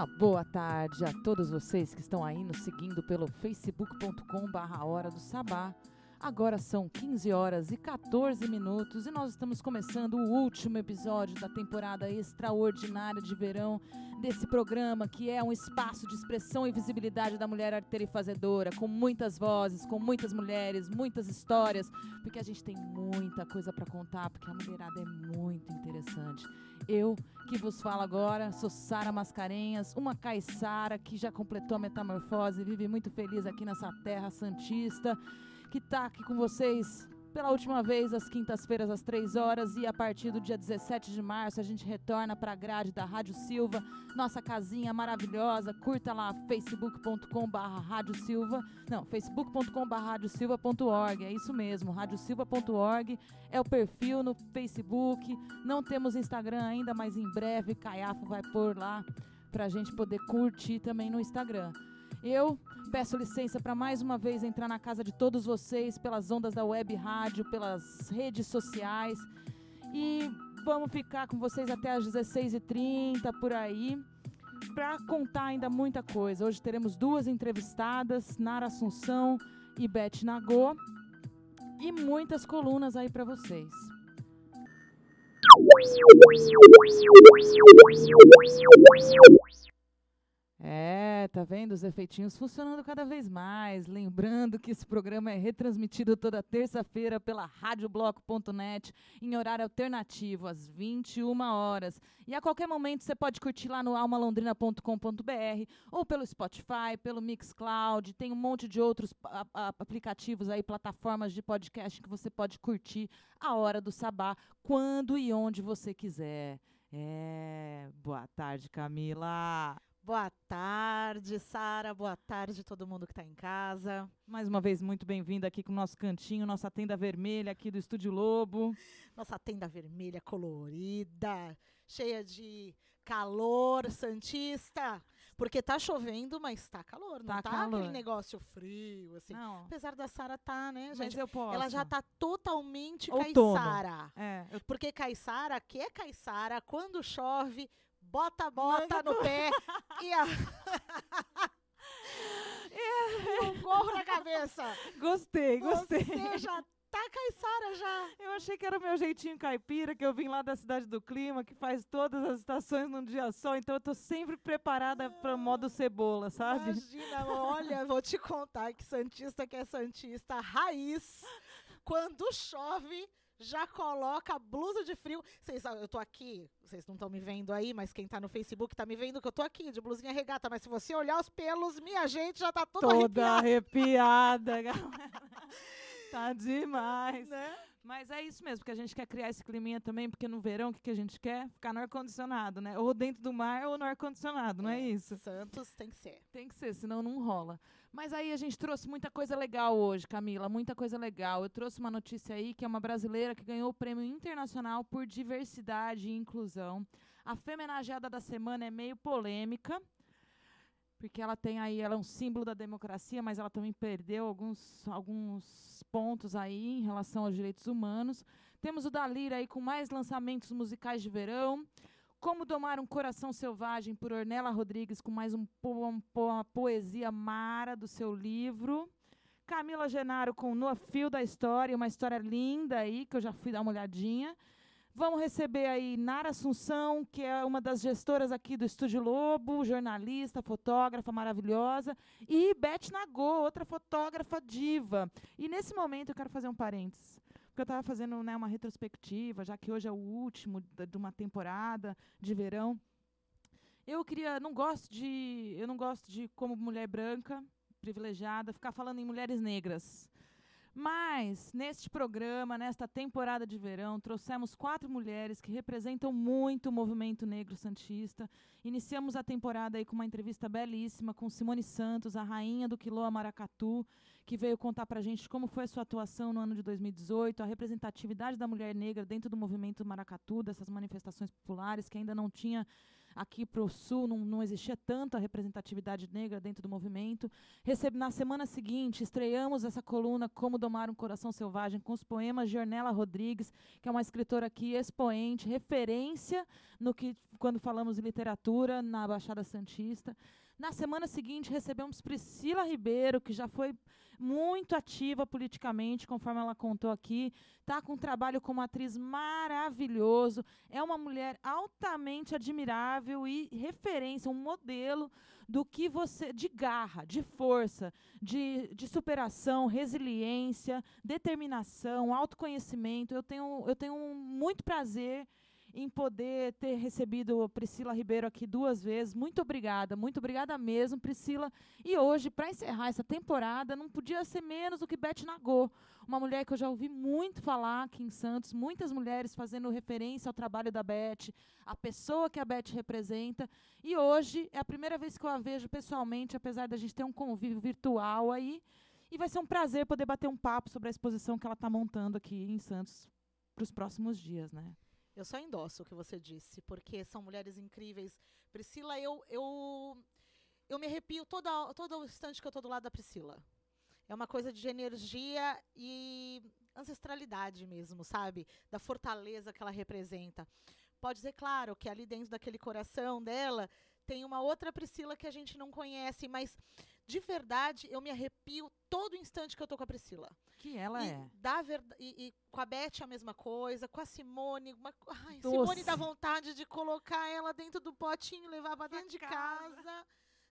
Uma boa tarde a todos vocês que estão aí nos seguindo pelo facebook.com barra Hora do Sabá. Agora são 15 horas e 14 minutos e nós estamos começando o último episódio da temporada extraordinária de verão desse programa que é um espaço de expressão e visibilidade da mulher arteira e fazedora, com muitas vozes, com muitas mulheres, muitas histórias, porque a gente tem muita coisa para contar, porque a mulherada é muito interessante. Eu que vos falo agora, sou Sara Mascarenhas, uma caiçara que já completou a metamorfose, vive muito feliz aqui nessa terra santista que está aqui com vocês pela última vez às quintas-feiras às três horas e a partir do dia 17 de março a gente retorna para a grade da Rádio Silva, nossa casinha maravilhosa. Curta lá facebook.com/barra Rádio Silva, não, facebook.com/barra Silva.org, é isso mesmo, radiosilva.org é o perfil no Facebook. Não temos Instagram ainda, mas em breve Caiafo vai pôr lá para a gente poder curtir também no Instagram. Eu peço licença para mais uma vez entrar na casa de todos vocês pelas ondas da web rádio, pelas redes sociais. E vamos ficar com vocês até às 16h30 por aí para contar ainda muita coisa. Hoje teremos duas entrevistadas, Nara Assunção e Beth Nagô, e muitas colunas aí para vocês. É, tá vendo os efeitinhos funcionando cada vez mais. Lembrando que esse programa é retransmitido toda terça-feira pela radiobloco.net em horário alternativo, às 21 horas. E a qualquer momento você pode curtir lá no almalondrina.com.br ou pelo Spotify, pelo Mixcloud. Tem um monte de outros aplicativos aí, plataformas de podcast que você pode curtir a hora do sabá, quando e onde você quiser. É, boa tarde, Camila. Boa tarde, Sara. Boa tarde, todo mundo que está em casa. Mais uma vez, muito bem-vinda aqui com o nosso cantinho, nossa tenda vermelha aqui do Estúdio Lobo. Nossa tenda vermelha colorida, cheia de calor santista. Porque tá chovendo, mas tá calor, não tá, tá calor. aquele negócio frio, assim. Não. Apesar da Sara tá, né, gente? Mas eu posso. Ela já tá totalmente caiçara. É. Porque caiçara, que é caiçara, quando chove, bota a bota no pé e a. e um gorro na cabeça. Gostei, gostei. Você já tá caiçara já. Eu achei que era o meu jeitinho caipira, que eu vim lá da cidade do clima, que faz todas as estações num dia só, então eu tô sempre preparada ah, para modo cebola, sabe? Imagina, olha, vou te contar que santista que é santista raiz, quando chove, já coloca a blusa de frio. Vocês, eu tô aqui, vocês não estão me vendo aí, mas quem tá no Facebook tá me vendo que eu tô aqui de blusinha regata. Mas se você olhar os pelos, minha gente já tá toda, toda arrepiada. arrepiada galera. tá demais. Né? Mas é isso mesmo, porque a gente quer criar esse climinha também, porque no verão o que, que a gente quer? Ficar no ar-condicionado, né? Ou dentro do mar ou no ar-condicionado, não é, é isso? Santos tem que ser. Tem que ser, senão não rola. Mas aí a gente trouxe muita coisa legal hoje, Camila, muita coisa legal. Eu trouxe uma notícia aí que é uma brasileira que ganhou o Prêmio Internacional por Diversidade e Inclusão. A femenageada da semana é meio polêmica, porque ela tem aí, ela é um símbolo da democracia, mas ela também perdeu alguns, alguns pontos aí em relação aos direitos humanos. Temos o Dalira aí com mais lançamentos musicais de verão. Como Domar um Coração Selvagem, por Ornella Rodrigues, com mais um po uma poesia mara do seu livro. Camila Genaro com No Fio da História, uma história linda aí, que eu já fui dar uma olhadinha. Vamos receber aí Nara Assunção, que é uma das gestoras aqui do Estúdio Lobo, jornalista, fotógrafa maravilhosa, e Beth Nagô, outra fotógrafa diva. E nesse momento eu quero fazer um parênteses porque eu estava fazendo né, uma retrospectiva, já que hoje é o último de uma temporada de verão. Eu queria, não gosto de, eu não gosto de como mulher branca, privilegiada, ficar falando em mulheres negras. Mas, neste programa, nesta temporada de verão, trouxemos quatro mulheres que representam muito o movimento negro santista. Iniciamos a temporada aí com uma entrevista belíssima com Simone Santos, a rainha do Quilô Maracatu, que veio contar para a gente como foi a sua atuação no ano de 2018, a representatividade da mulher negra dentro do movimento Maracatu, dessas manifestações populares que ainda não tinha aqui para o Sul não, não existia tanta representatividade negra dentro do movimento. Recebe, na semana seguinte, estreamos essa coluna Como Domar um Coração Selvagem com os poemas de Ornella Rodrigues, que é uma escritora aqui expoente, referência no que quando falamos de literatura na Baixada Santista. Na semana seguinte, recebemos Priscila Ribeiro, que já foi muito ativa politicamente, conforme ela contou aqui. Está com um trabalho como atriz maravilhoso. É uma mulher altamente admirável e referência, um modelo do que você. de garra, de força, de, de superação, resiliência, determinação, autoconhecimento. Eu tenho, eu tenho muito prazer em poder ter recebido Priscila Ribeiro aqui duas vezes. Muito obrigada, muito obrigada mesmo, Priscila. E hoje, para encerrar essa temporada, não podia ser menos do que Beth Nagô, uma mulher que eu já ouvi muito falar aqui em Santos, muitas mulheres fazendo referência ao trabalho da Beth, a pessoa que a Beth representa. E hoje é a primeira vez que eu a vejo pessoalmente, apesar da gente ter um convívio virtual aí. E vai ser um prazer poder bater um papo sobre a exposição que ela está montando aqui em Santos para os próximos dias, né? Eu só endosso o que você disse, porque são mulheres incríveis. Priscila, eu eu, eu me arrepio todo, todo o instante que eu estou do lado da Priscila. É uma coisa de energia e ancestralidade mesmo, sabe? Da fortaleza que ela representa. Pode ser claro que ali dentro daquele coração dela tem uma outra Priscila que a gente não conhece, mas de verdade, eu me arrepio todo instante que eu tô com a Priscila. Que ela e é. Dá ver, e, e, com a Beth a mesma coisa, com a Simone. Uma, ai, Simone dá vontade de colocar ela dentro do potinho e levar pra dentro de casa. casa.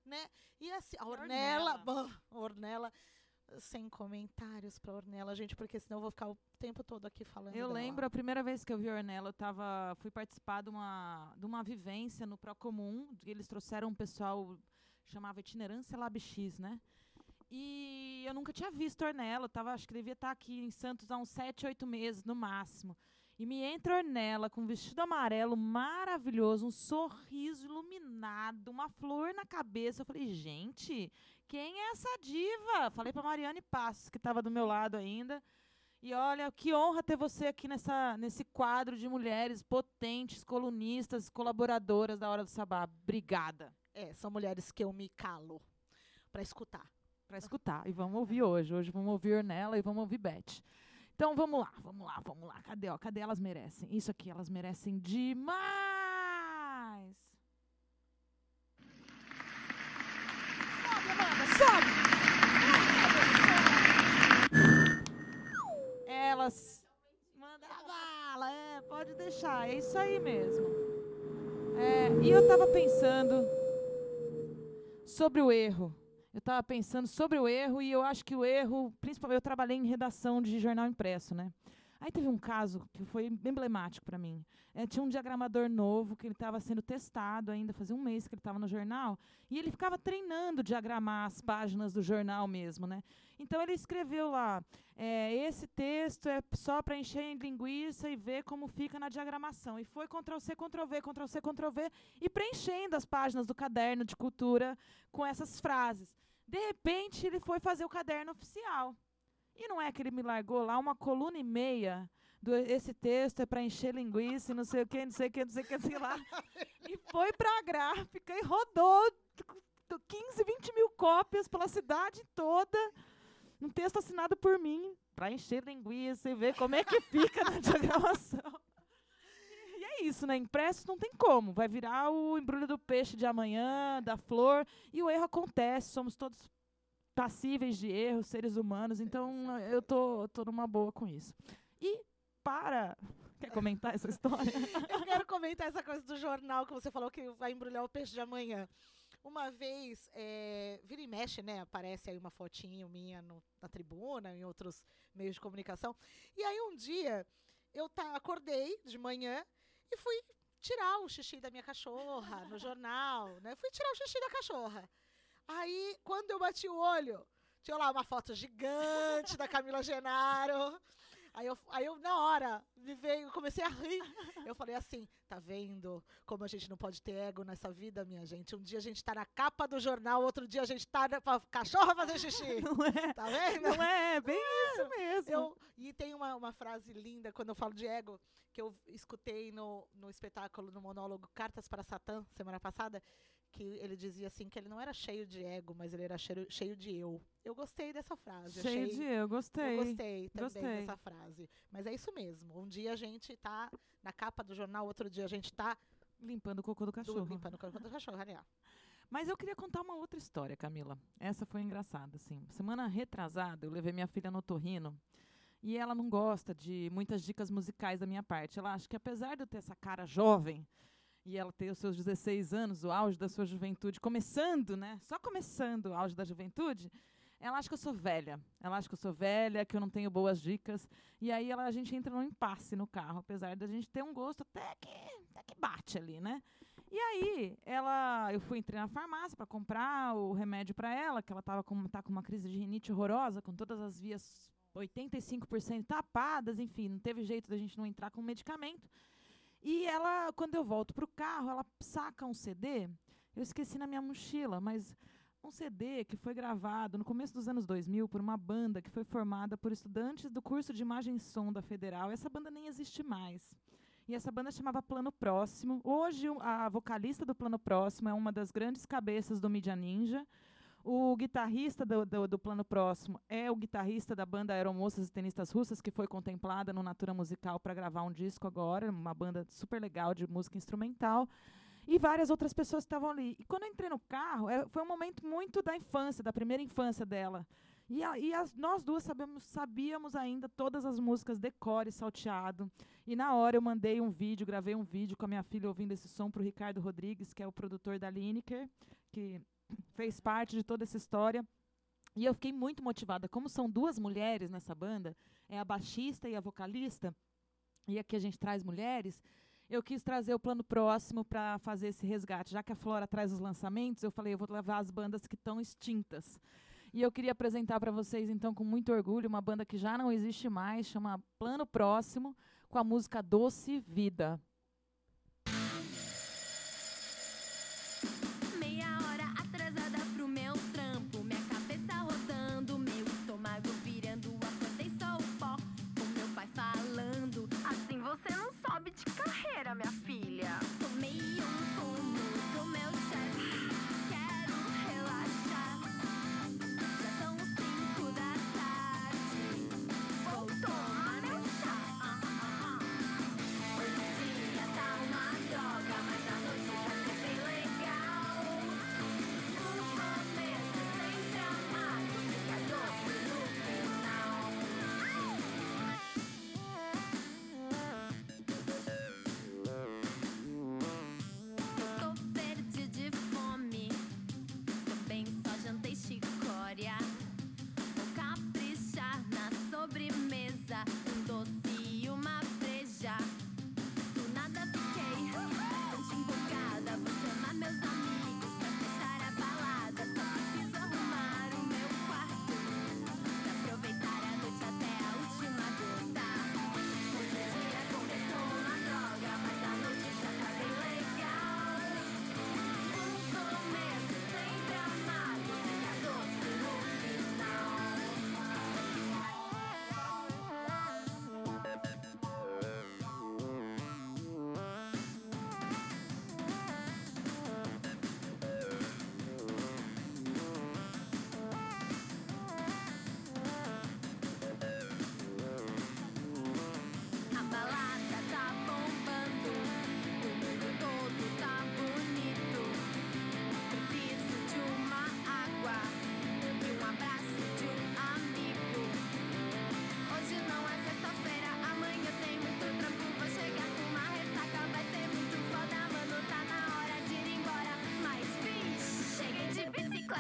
né? E assim, a Ornella. Bom, a Ornella sem comentários pra Ornella, gente, porque senão eu vou ficar o tempo todo aqui falando. Eu dela. lembro a primeira vez que eu vi a Ornella, eu tava, fui participar de uma, de uma vivência no Procomum, eles trouxeram um pessoal chamava Itinerância Lab X, né? E eu nunca tinha visto Ornella, tava, acho que devia estar aqui em Santos há uns sete, oito meses no máximo. E me entra Ornella com um vestido amarelo maravilhoso, um sorriso iluminado, uma flor na cabeça. Eu falei, gente, quem é essa diva? Falei para Mariane Passos, que estava do meu lado ainda. E olha, que honra ter você aqui nessa, nesse quadro de mulheres potentes, colunistas, colaboradoras da Hora do Sabá. Obrigada. É, são mulheres que eu me calo para escutar. Para escutar. E vamos ouvir hoje. Hoje vamos ouvir Ornella e vamos ouvir Beth. Então vamos lá, vamos lá, vamos lá. Cadê, ó? Cadê elas merecem? Isso aqui, elas merecem demais! Sobe, Amanda, sobe! Elas. Manda bala, é, pode deixar, é isso aí mesmo. É, e eu tava pensando sobre o erro. Eu estava pensando sobre o erro e eu acho que o erro, principalmente eu trabalhei em redação de jornal impresso, né? Aí teve um caso que foi emblemático para mim. É, tinha um diagramador novo que ele estava sendo testado ainda, fazia um mês que ele estava no jornal, e ele ficava treinando diagramar as páginas do jornal mesmo, né? Então ele escreveu lá, é, esse texto é só para encher em linguiça e ver como fica na diagramação. E foi Ctrl C, Ctrl V, Ctrl C, Ctrl V, e preenchendo as páginas do caderno de cultura com essas frases. De repente, ele foi fazer o caderno oficial. E não é que ele me largou lá uma coluna e meia do, esse texto é para encher linguiça não sei o que, não sei o que, não sei o que, sei lá. e foi para a gráfica e rodou 15, 20 mil cópias pela cidade toda. Um texto assinado por mim, para encher linguiça e ver como é que fica na diagramação. E é isso, né? Impresso não tem como. Vai virar o embrulho do peixe de amanhã, da flor. E o erro acontece. Somos todos passíveis de erros, seres humanos. Então, eu tô, tô numa boa com isso. E para. Quer comentar essa história? eu quero comentar essa coisa do jornal que você falou que vai embrulhar o peixe de amanhã. Uma vez, é, vira e mexe, né? Aparece aí uma fotinho minha no, na tribuna, em outros meios de comunicação. E aí um dia eu tá, acordei de manhã e fui tirar o xixi da minha cachorra no jornal, né? Fui tirar o xixi da cachorra. Aí, quando eu bati o olho, tinha lá uma foto gigante da Camila Genaro. Aí eu, aí eu, na hora, me veio, comecei a rir. Eu falei assim, tá vendo como a gente não pode ter ego nessa vida, minha gente? Um dia a gente tá na capa do jornal, outro dia a gente tá na, pra cachorro fazer xixi. Não é? Tá vendo? Não é, é bem isso mesmo. Eu, e tem uma, uma frase linda quando eu falo de ego, que eu escutei no, no espetáculo, no monólogo Cartas para Satã, semana passada, que ele dizia assim que ele não era cheio de ego, mas ele era cheio, cheio de eu. Eu gostei dessa frase. Cheio achei, de eu, gostei. Eu gostei também Gostei. dessa frase. Mas é isso mesmo. Um dia a gente tá na capa do jornal, outro dia a gente tá Limpando o cocô do do, cachorro. limpando o cocô do cachorro. Olha. Mas eu queria contar uma outra história, Camila. Essa foi engraçada, assim. Semana retrasada, eu levei minha filha no Torrino e ela não gosta de muitas dicas musicais da minha parte. Ela acha que apesar de eu ter essa cara jovem e ela ter os seus 16 anos, o auge da sua juventude, começando, né? Só começando o auge da juventude, ela acha que eu sou velha. Ela acha que eu sou velha, que eu não tenho boas dicas. E aí ela, a gente entra num impasse no carro, apesar da gente ter um gosto até que, até que bate ali, né? E aí, ela, eu fui entrei na farmácia para comprar o remédio para ela, que ela tava com, tá com uma crise de rinite horrorosa, com todas as vias 85% tapadas, enfim, não teve jeito da gente não entrar com medicamento. E ela, quando eu volto pro carro, ela saca um CD. Eu esqueci na minha mochila, mas um CD que foi gravado no começo dos anos 2000 por uma banda que foi formada por estudantes do curso de imagem e som da Federal. Essa banda nem existe mais. E essa banda chamava Plano Próximo. Hoje, o- a vocalista do Plano Próximo é uma das grandes cabeças do Mídia Ninja. O guitarrista do, do, do Plano Próximo é o guitarrista da banda Aeromoças e Tenistas Russas, que foi contemplada no Natura Musical para gravar um disco agora, uma banda super legal de música instrumental. E várias outras pessoas estavam ali. E quando eu entrei no carro, é, foi um momento muito da infância, da primeira infância dela. E, a- e as- nós duas sabemos, sabíamos ainda todas as músicas decore, salteado. E na hora eu mandei um vídeo, gravei um vídeo com a minha filha ouvindo esse som para o Ricardo Rodrigues, que é o produtor da Lineker, que fez parte de toda essa história. E eu fiquei muito motivada. Como são duas mulheres nessa banda, é a baixista e a vocalista, e aqui a gente traz mulheres, eu quis trazer o plano próximo para fazer esse resgate. Já que a Flora traz os lançamentos, eu falei, eu vou levar as bandas que estão extintas. E eu queria apresentar para vocês, então, com muito orgulho, uma banda que já não existe mais, chama Plano Próximo, com a música Doce Vida.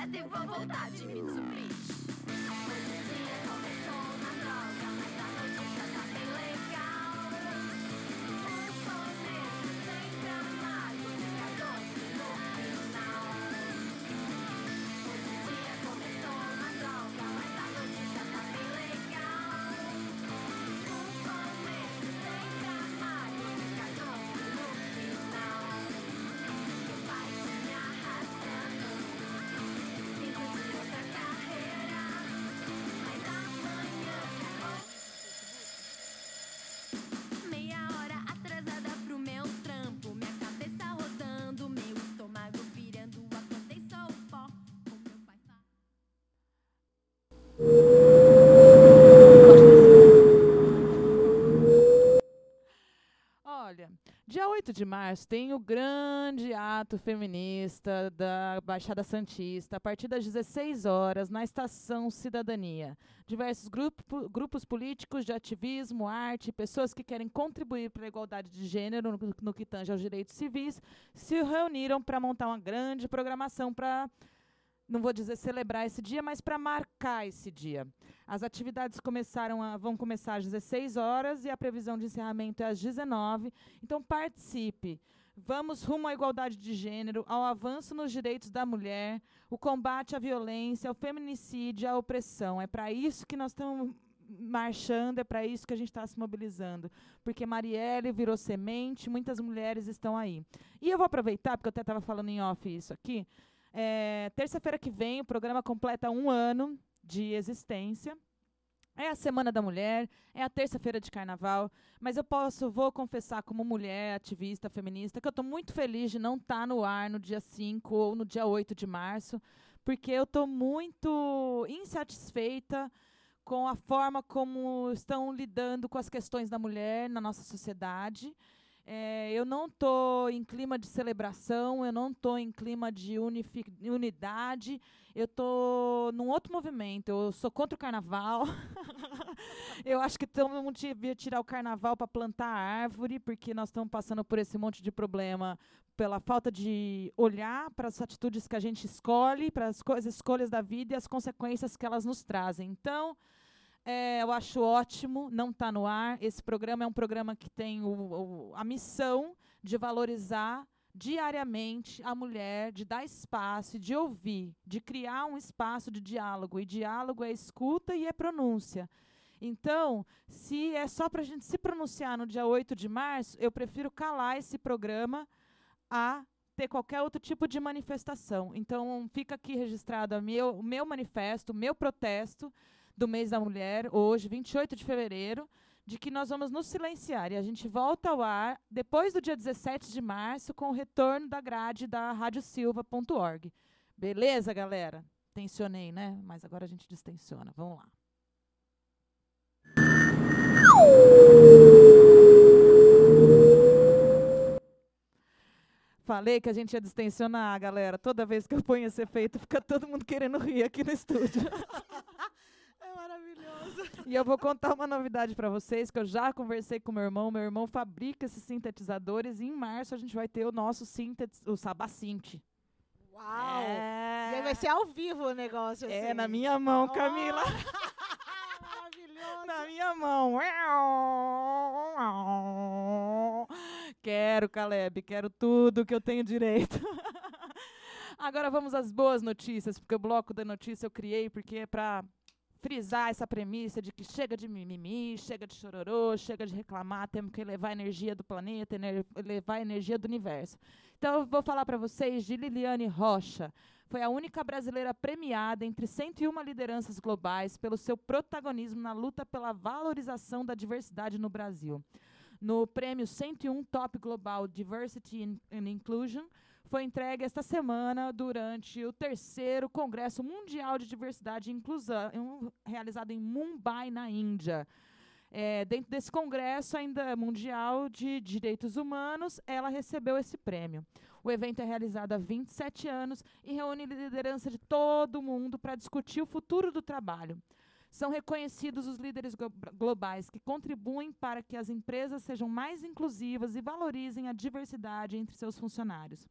Bicicleta e vou de março tem o grande ato feminista da Baixada Santista, a partir das 16 horas, na Estação Cidadania. Diversos grupo, grupos políticos de ativismo, arte, pessoas que querem contribuir para a igualdade de gênero no, no que tange aos direitos civis, se reuniram para montar uma grande programação para não vou dizer celebrar esse dia, mas para marcar esse dia. As atividades começaram a, vão começar às 16 horas e a previsão de encerramento é às 19. Então participe. Vamos rumo à igualdade de gênero, ao avanço nos direitos da mulher, o combate à violência, ao feminicídio, à opressão. É para isso que nós estamos marchando, é para isso que a gente está se mobilizando. Porque Marielle virou semente, muitas mulheres estão aí. E eu vou aproveitar, porque eu até estava falando em off isso aqui, é, Terça-feira que vem, o programa completa um ano de existência. É a Semana da Mulher, é a terça-feira de carnaval, mas eu posso, vou confessar como mulher, ativista, feminista, que eu estou muito feliz de não estar tá no ar no dia 5 ou no dia 8 de março, porque eu estou muito insatisfeita com a forma como estão lidando com as questões da mulher na nossa sociedade. É, eu não estou em clima de celebração, eu não estou em clima de unidade, eu estou num outro movimento. Eu sou contra o carnaval. eu acho que todo mundo devia tirar o carnaval para plantar árvore, porque nós estamos passando por esse monte de problema pela falta de olhar para as atitudes que a gente escolhe, para as escolhas da vida e as consequências que elas nos trazem. Então, é, eu acho ótimo, não está no ar. Esse programa é um programa que tem o, o, a missão de valorizar diariamente a mulher, de dar espaço, de ouvir, de criar um espaço de diálogo. E diálogo é escuta e é pronúncia. Então, se é só para a gente se pronunciar no dia 8 de março, eu prefiro calar esse programa a ter qualquer outro tipo de manifestação. Então, fica aqui registrado meu, o meu manifesto, o meu protesto do mês da mulher, hoje, 28 de fevereiro, de que nós vamos nos silenciar. E a gente volta ao ar depois do dia 17 de março com o retorno da grade da radiosilva.org. Beleza, galera? Tensionei, né? Mas agora a gente distensiona. Vamos lá. Falei que a gente ia distensionar, galera. Toda vez que eu ponho esse efeito, fica todo mundo querendo rir aqui no estúdio. E eu vou contar uma novidade para vocês, que eu já conversei com meu irmão. Meu irmão fabrica esses sintetizadores e em março a gente vai ter o nosso sintetiz, o Sabacint. Uau! É... E aí vai ser ao vivo o negócio, assim. É, na minha mão, Oh! Camila. Maravilhoso. Na minha mão. Quero, Caleb, quero tudo que eu tenho direito. Agora vamos às boas notícias, porque o bloco da notícia eu criei porque é para frisar essa premissa de que chega de mimimi, chega de chororô, chega de reclamar, temos que levar a energia do planeta, levar a energia do universo. Então eu vou falar para vocês de Liliane Rocha. Foi a única brasileira premiada entre 101 lideranças globais pelo seu protagonismo na luta pela valorização da diversidade no Brasil. No prêmio 101 Top Global Diversity and Inclusion, foi entregue esta semana durante o terceiro Congresso Mundial de Diversidade e Inclusão, realizado em Mumbai, na Índia. É, dentro desse congresso ainda mundial de direitos humanos, ela recebeu esse prêmio. O evento é realizado há 27 anos e reúne liderança de todo o mundo para discutir o futuro do trabalho. São reconhecidos os líderes glo- globais que contribuem para que as empresas sejam mais inclusivas e valorizem a diversidade entre seus funcionários.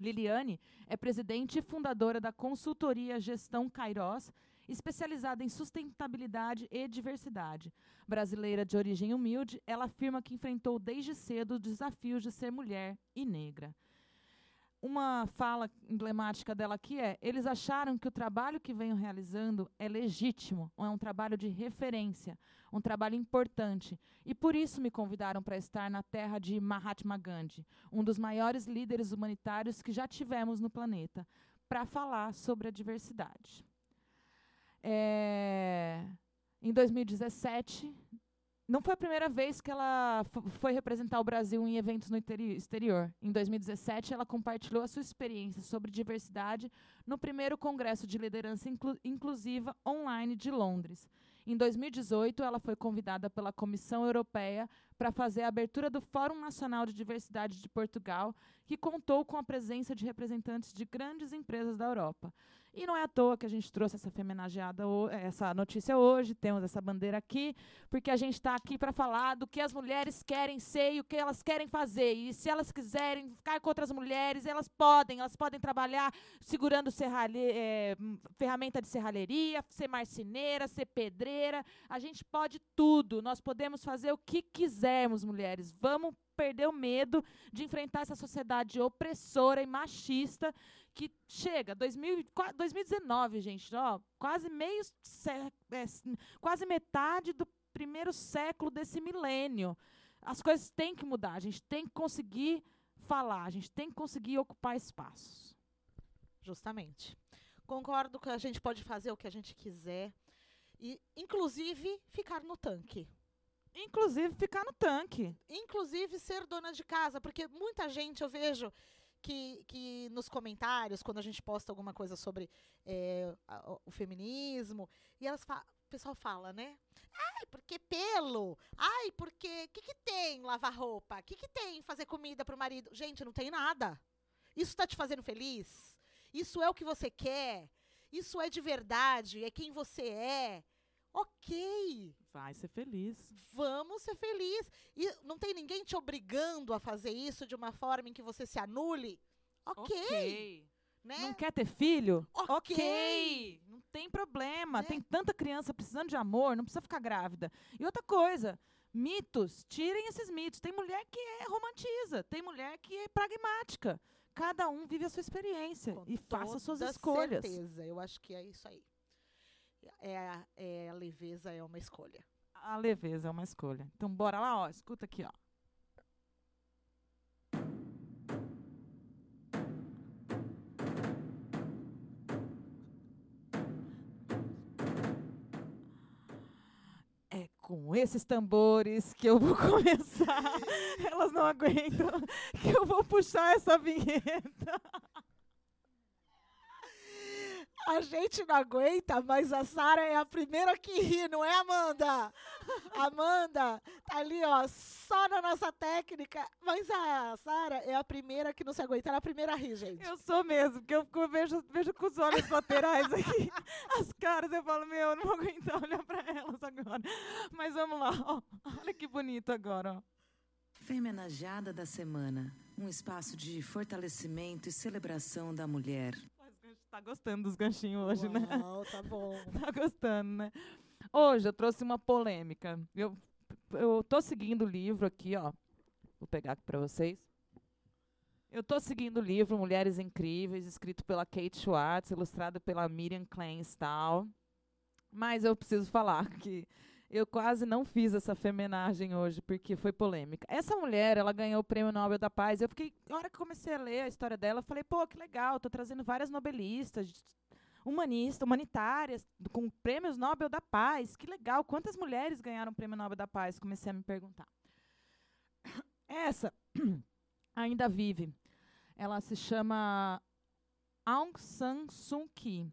Liliane é presidente e fundadora da consultoria Gestão Kairos, especializada em sustentabilidade e diversidade. Brasileira de origem humilde, ela afirma que enfrentou desde cedo os desafios de ser mulher e negra. Uma fala emblemática dela aqui é: eles acharam que o trabalho que venho realizando é legítimo, é um trabalho de referência, um trabalho importante, e por isso me convidaram para estar na terra de Mahatma Gandhi, um dos maiores líderes humanitários que já tivemos no planeta, para falar sobre a diversidade. É, em 2017, não foi a primeira vez que ela fo- foi representar o Brasil em eventos no exterior. Em 2017, ela compartilhou a sua experiência sobre diversidade no primeiro Congresso de Liderança Inclu- Inclusiva online de Londres. Em 2018, ela foi convidada pela Comissão Europeia para fazer a abertura do Fórum Nacional de Diversidade de Portugal, que contou com a presença de representantes de grandes empresas da Europa. E não é à toa que a gente trouxe essa femenageada, essa notícia hoje, temos essa bandeira aqui, porque a gente está aqui para falar do que as mulheres querem ser e o que elas querem fazer. E se elas quiserem ficar com outras mulheres, elas podem. Elas podem trabalhar segurando serralhe, hum, ferramenta de serralheria, ser marceneira, ser pedreira. A gente pode tudo. Nós podemos fazer o que quisermos, mulheres. Vamos perder o medo de enfrentar essa sociedade opressora e machista que chega 2000, e qua- 2019, gente, ó, quase meio é, quase metade do primeiro século desse milênio. As coisas têm que mudar, a gente tem que conseguir falar, a gente tem que conseguir ocupar espaços. Justamente. Concordo que a gente pode fazer o que a gente quiser. E, inclusive, ficar no tanque. Inclusive ficar no tanque. Inclusive ser dona de casa. Porque muita gente eu vejo que, que nos comentários, quando a gente posta alguma coisa sobre a- o- o feminismo, e elas fa- o pessoal fala, né? Ai, porque pelo? Ai, porque. O que, que tem lavar roupa? O que, que tem fazer comida pro marido? Gente, não tem nada. Isso está te fazendo feliz? Isso é o que você quer? Isso é de verdade? É quem você é? Ok, Vai ser feliz. vamos ser felizes. E não tem ninguém te obrigando a fazer isso de uma forma em que você se anule? Ok, né? Não quer ter filho? Ok. Não tem problema. Né? Tem tanta criança precisando de amor, não precisa ficar grávida. E outra coisa, mitos, tirem esses mitos. Tem mulher que é romantiza, tem mulher que é pragmática. Cada um vive a sua experiência Com e faça suas escolhas. certeza, eu acho que é isso aí. É, a- é, a leveza é uma escolha. A leveza é uma escolha. Então bora lá, ó, escuta aqui, ó. É com esses tambores que eu vou começar. Elas não aguentam que eu vou puxar essa vinheta. A gente não aguenta, mas a Sara é a primeira que ri, não é, Amanda? Amanda tá ali, ó, só na nossa técnica. Mas a Sara é a primeira que não se aguenta, ela é a primeira a rir, gente. Eu sou mesmo, porque eu vejo, vejo com os olhos laterais aqui, as caras, eu falo, meu, eu não vou aguentar olhar para elas agora. Mas vamos lá, ó. olha que bonito agora, ó. Femenageada da Semana um espaço de fortalecimento e celebração da mulher. Tá gostando dos ganchinhos hoje, né? Uau, tá bom. Tá gostando, né? Hoje eu trouxe uma polêmica. Eu, eu tô seguindo o livro aqui, ó. Vou pegar aqui para vocês. Eu tô seguindo o livro Mulheres Incríveis, escrito pela Kate Schwartz, ilustrado pela Miriam Kleinstahl. Mas eu preciso falar que eu quase não fiz essa femenagem hoje, porque foi polêmica. Essa mulher, ela ganhou o Prêmio Nobel da Paz. Eu fiquei, na hora que comecei a ler a história dela, eu falei, pô, que legal, tô trazendo várias nobelistas, humanistas, humanitárias, com prêmios Nobel da Paz. Que legal, quantas mulheres ganharam o Prêmio Nobel da Paz? Comecei a me perguntar. Essa ainda vive. Ela se chama Aung San Suu Kyi.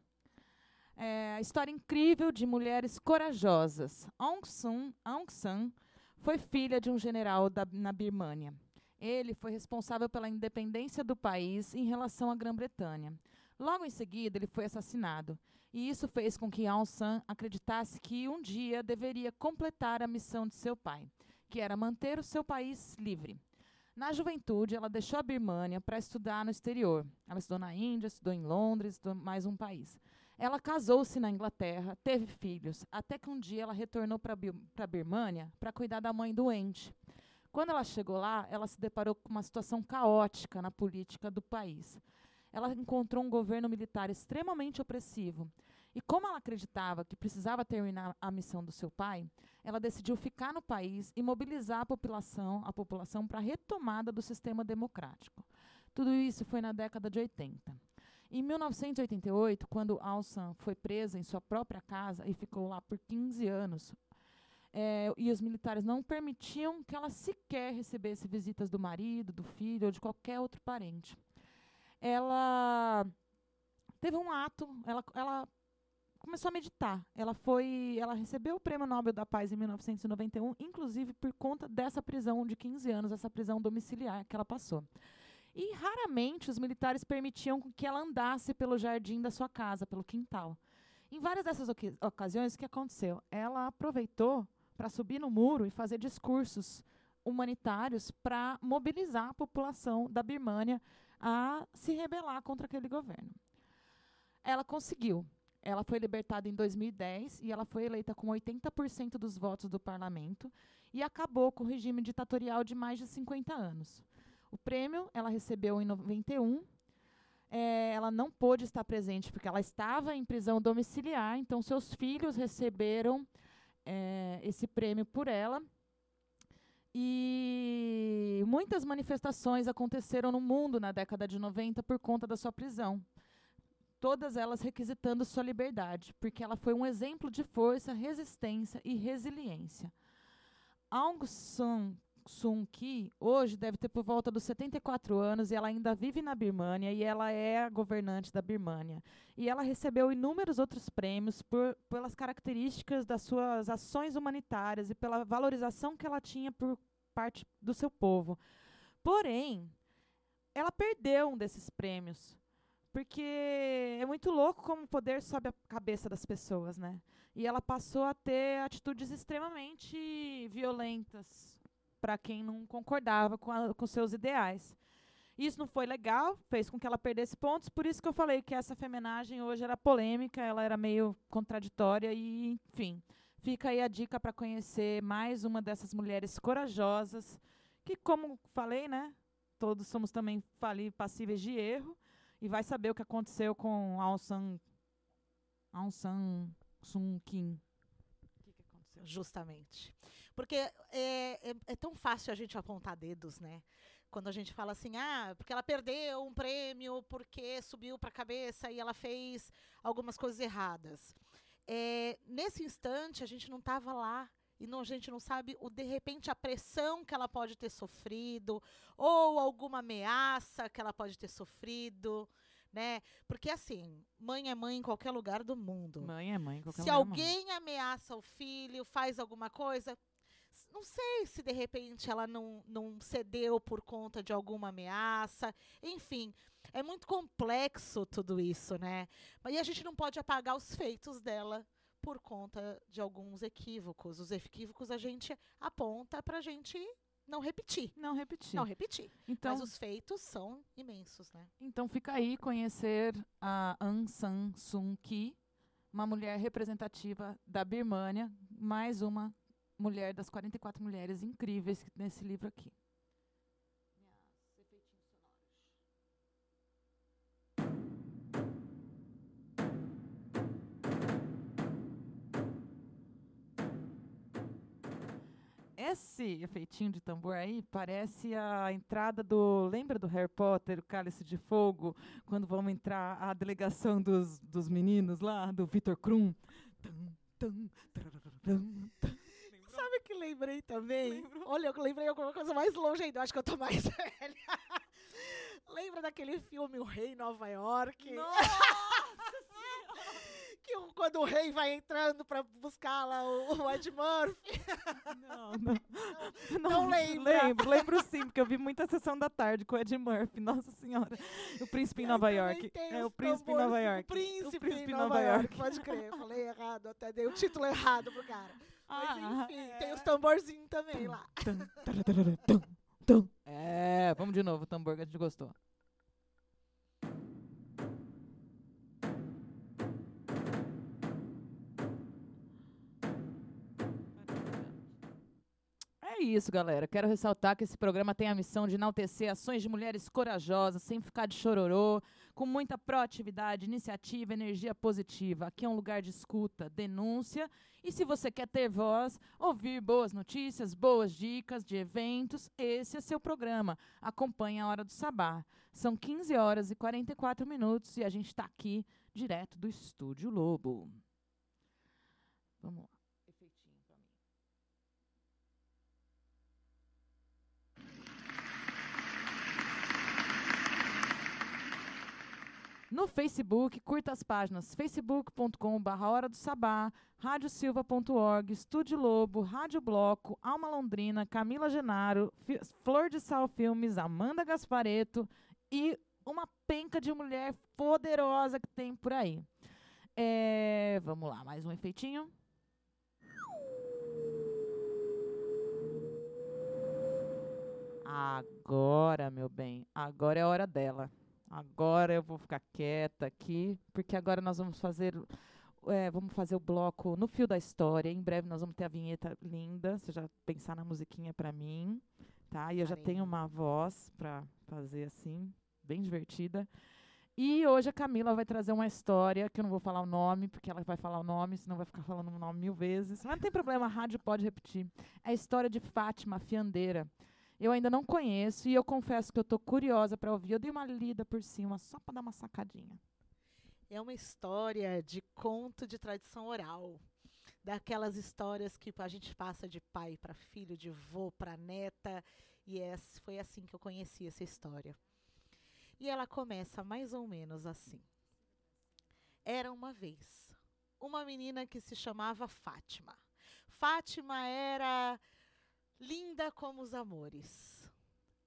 É a história incrível de mulheres corajosas. Aung San, Aung San foi filha de um general da, na Birmânia. Ele foi responsável pela independência do país em relação à Grã-Bretanha. Logo em seguida, ele foi assassinado. E isso fez com que Aung San acreditasse que um dia deveria completar a missão de seu pai, que era manter o seu país livre. Na juventude, ela deixou a Birmânia para estudar no exterior. Ela estudou na Índia, estudou em Londres, estudou mais um país. Ela casou-se na Inglaterra, teve filhos, até que um dia ela retornou para a Birmânia para cuidar da mãe doente. Quando ela chegou lá, ela se deparou com uma situação caótica na política do país. Ela encontrou um governo militar extremamente opressivo. E como ela acreditava que precisava terminar a missão do seu pai, ela decidiu ficar no país e mobilizar a população, a população para a retomada do sistema democrático. Tudo isso foi na década de 80. Em 1988, quando Aung foi presa em sua própria casa e ficou lá por 15 anos, eh, e os militares não permitiam que ela sequer recebesse visitas do marido, do filho ou de qualquer outro parente. Ela teve um ato, ela, ela começou a meditar. Ela foi, ela recebeu o Prêmio Nobel da Paz em 1991, inclusive por conta dessa prisão de 15 anos, essa prisão domiciliar que ela passou. E raramente os militares permitiam que ela andasse pelo jardim da sua casa, pelo quintal. Em várias dessas ocasiões, o que aconteceu? Ela aproveitou para subir no muro e fazer discursos humanitários para mobilizar a população da Birmânia a se rebelar contra aquele governo. Ela conseguiu. Ela foi libertada em 2010 e ela foi eleita com 80% dos votos do parlamento e acabou com o regime ditatorial de mais de 50 anos. O prêmio ela recebeu em 91. Eh, ela não pôde estar presente porque ela estava em prisão domiciliar, então seus filhos receberam eh, esse prêmio por ela. E muitas manifestações aconteceram no mundo na década de 90 por conta da sua prisão. Todas elas requisitando sua liberdade, porque ela foi um exemplo de força, resistência e resiliência. Aung San Suu Kyi hoje deve ter por volta dos 74 anos e ela ainda vive na Birmânia e ela é a governante da Birmânia. E ela recebeu inúmeros outros prêmios por, pelas características das suas ações humanitárias e pela valorização que ela tinha por parte do seu povo. Porém, ela perdeu um desses prêmios. Porque é muito louco como o poder sobe a cabeça das pessoas, né? E ela passou a ter atitudes extremamente violentas para quem não concordava com, a, com seus ideais. Isso não foi legal, fez com que ela perdesse pontos, por isso que eu falei que essa femenagem hoje era polêmica, ela era meio contraditória e, enfim. Fica aí a dica para conhecer mais uma dessas mulheres corajosas, que, como falei, né, todos somos também fali, passíveis de erro, e vai saber o que aconteceu com Aung San, Aung San Suu Kyi. O que, que aconteceu? Justamente. Porque é, é, é tão fácil a gente apontar dedos, né? Quando a gente fala assim, ah, porque ela perdeu um prêmio, porque subiu para a cabeça e ela fez algumas coisas erradas. É, nesse instante, a gente não estava lá e não, a gente não sabe, o, de repente, a pressão que ela pode ter sofrido ou alguma ameaça que ela pode ter sofrido, né? Porque, assim, mãe é mãe em qualquer lugar do mundo. Mãe é mãe. em qualquer Se lugar mundo. alguém ameaça o filho, faz alguma coisa, não sei se de repente ela não, não cedeu por conta de alguma ameaça. Enfim, é muito complexo tudo isso, né? E a gente não pode apagar os feitos dela por conta de alguns equívocos. Os equívocos a gente aponta pra gente não repetir. Não repetir. Não repetir. então, Mas os feitos são imensos, né? então fica aí conhecer a Aung San Suu Kyi, uma mulher representativa da Birmânia, mais uma mulher das 44 mulheres incríveis nesse livro aqui. Esse efeitinho de tambor aí parece a entrada do. Lembra do Harry Potter, o Cálice de Fogo, quando vamos entrar a delegação dos, dos meninos lá, do Victor Krum? Tum, tum. Sabe o que lembrei também? Olha, eu lembrei alguma coisa mais longe ainda. eu Acho que eu tô mais velha. Lembra daquele filme O Rei em Nova York? Que o- quando o rei vai entrando pra buscar lá o, o Ed Murphy. Não, não. Não Nossa, lembra? Lembro, lembro sim, porque eu vi muita sessão da tarde com o Ed Murphy. Nossa senhora. O príncipe em Nova York. É o príncipe em Nova York. O príncipe, O príncipe em Nova, York. Pode crer, falei errado, até dei o título errado pro cara. Mas Ah, enfim, tem os tamborzinhos também lá. É, vamos de novo, o tambor que a gente gostou. É isso, galera. Quero ressaltar que esse programa tem a missão de enaltecer ações de mulheres corajosas, sem ficar de chororô, com muita proatividade, iniciativa, energia positiva. Aqui é um lugar de escuta, denúncia e se você quer ter voz, ouvir boas notícias, boas dicas de eventos, esse é seu programa. Acompanhe a Hora do Sabá. São 15 horas e 44 minutos e a gente está aqui direto do Estúdio Lobo. Vamos lá. Efeitinho pra mim. No Facebook, curta as páginas facebook.com.br Hora do Sabá, radiosilva.org, Estúdio Lobo, Rádio Bloco, Alma Londrina, Camila Genaro, Fi- Flor de Sal Filmes, Amanda Gaspareto e uma penca de mulher poderosa que tem por aí. É, vamos lá, mais um efeitinho. Agora, meu bem, agora é a hora dela. Agora eu vou ficar quieta aqui, porque agora nós vamos fazer, é, vamos fazer o bloco no fio da história. Em breve nós vamos ter a vinheta linda. Você já pensar na musiquinha pra mim, tá? E eu já tenho uma voz pra fazer assim, bem divertida. E hoje a Camila vai trazer uma história que eu não vou falar o nome, porque ela vai falar o nome, senão vai ficar falando o nome mil vezes. Mas não tem problema, a rádio pode repetir. É a história de Fátima, a fiandeira. Eu ainda não conheço e eu confesso que eu tô curiosa para ouvir. Eu dei uma lida por cima só para dar uma sacadinha. É uma história de conto de tradição oral. Daquelas histórias que a gente passa de pai para filho, de vô para neta. E essa, foi assim que eu conheci essa história. E ela começa mais ou menos assim. Era uma vez uma menina que se chamava Fátima. Fátima era linda como os amores.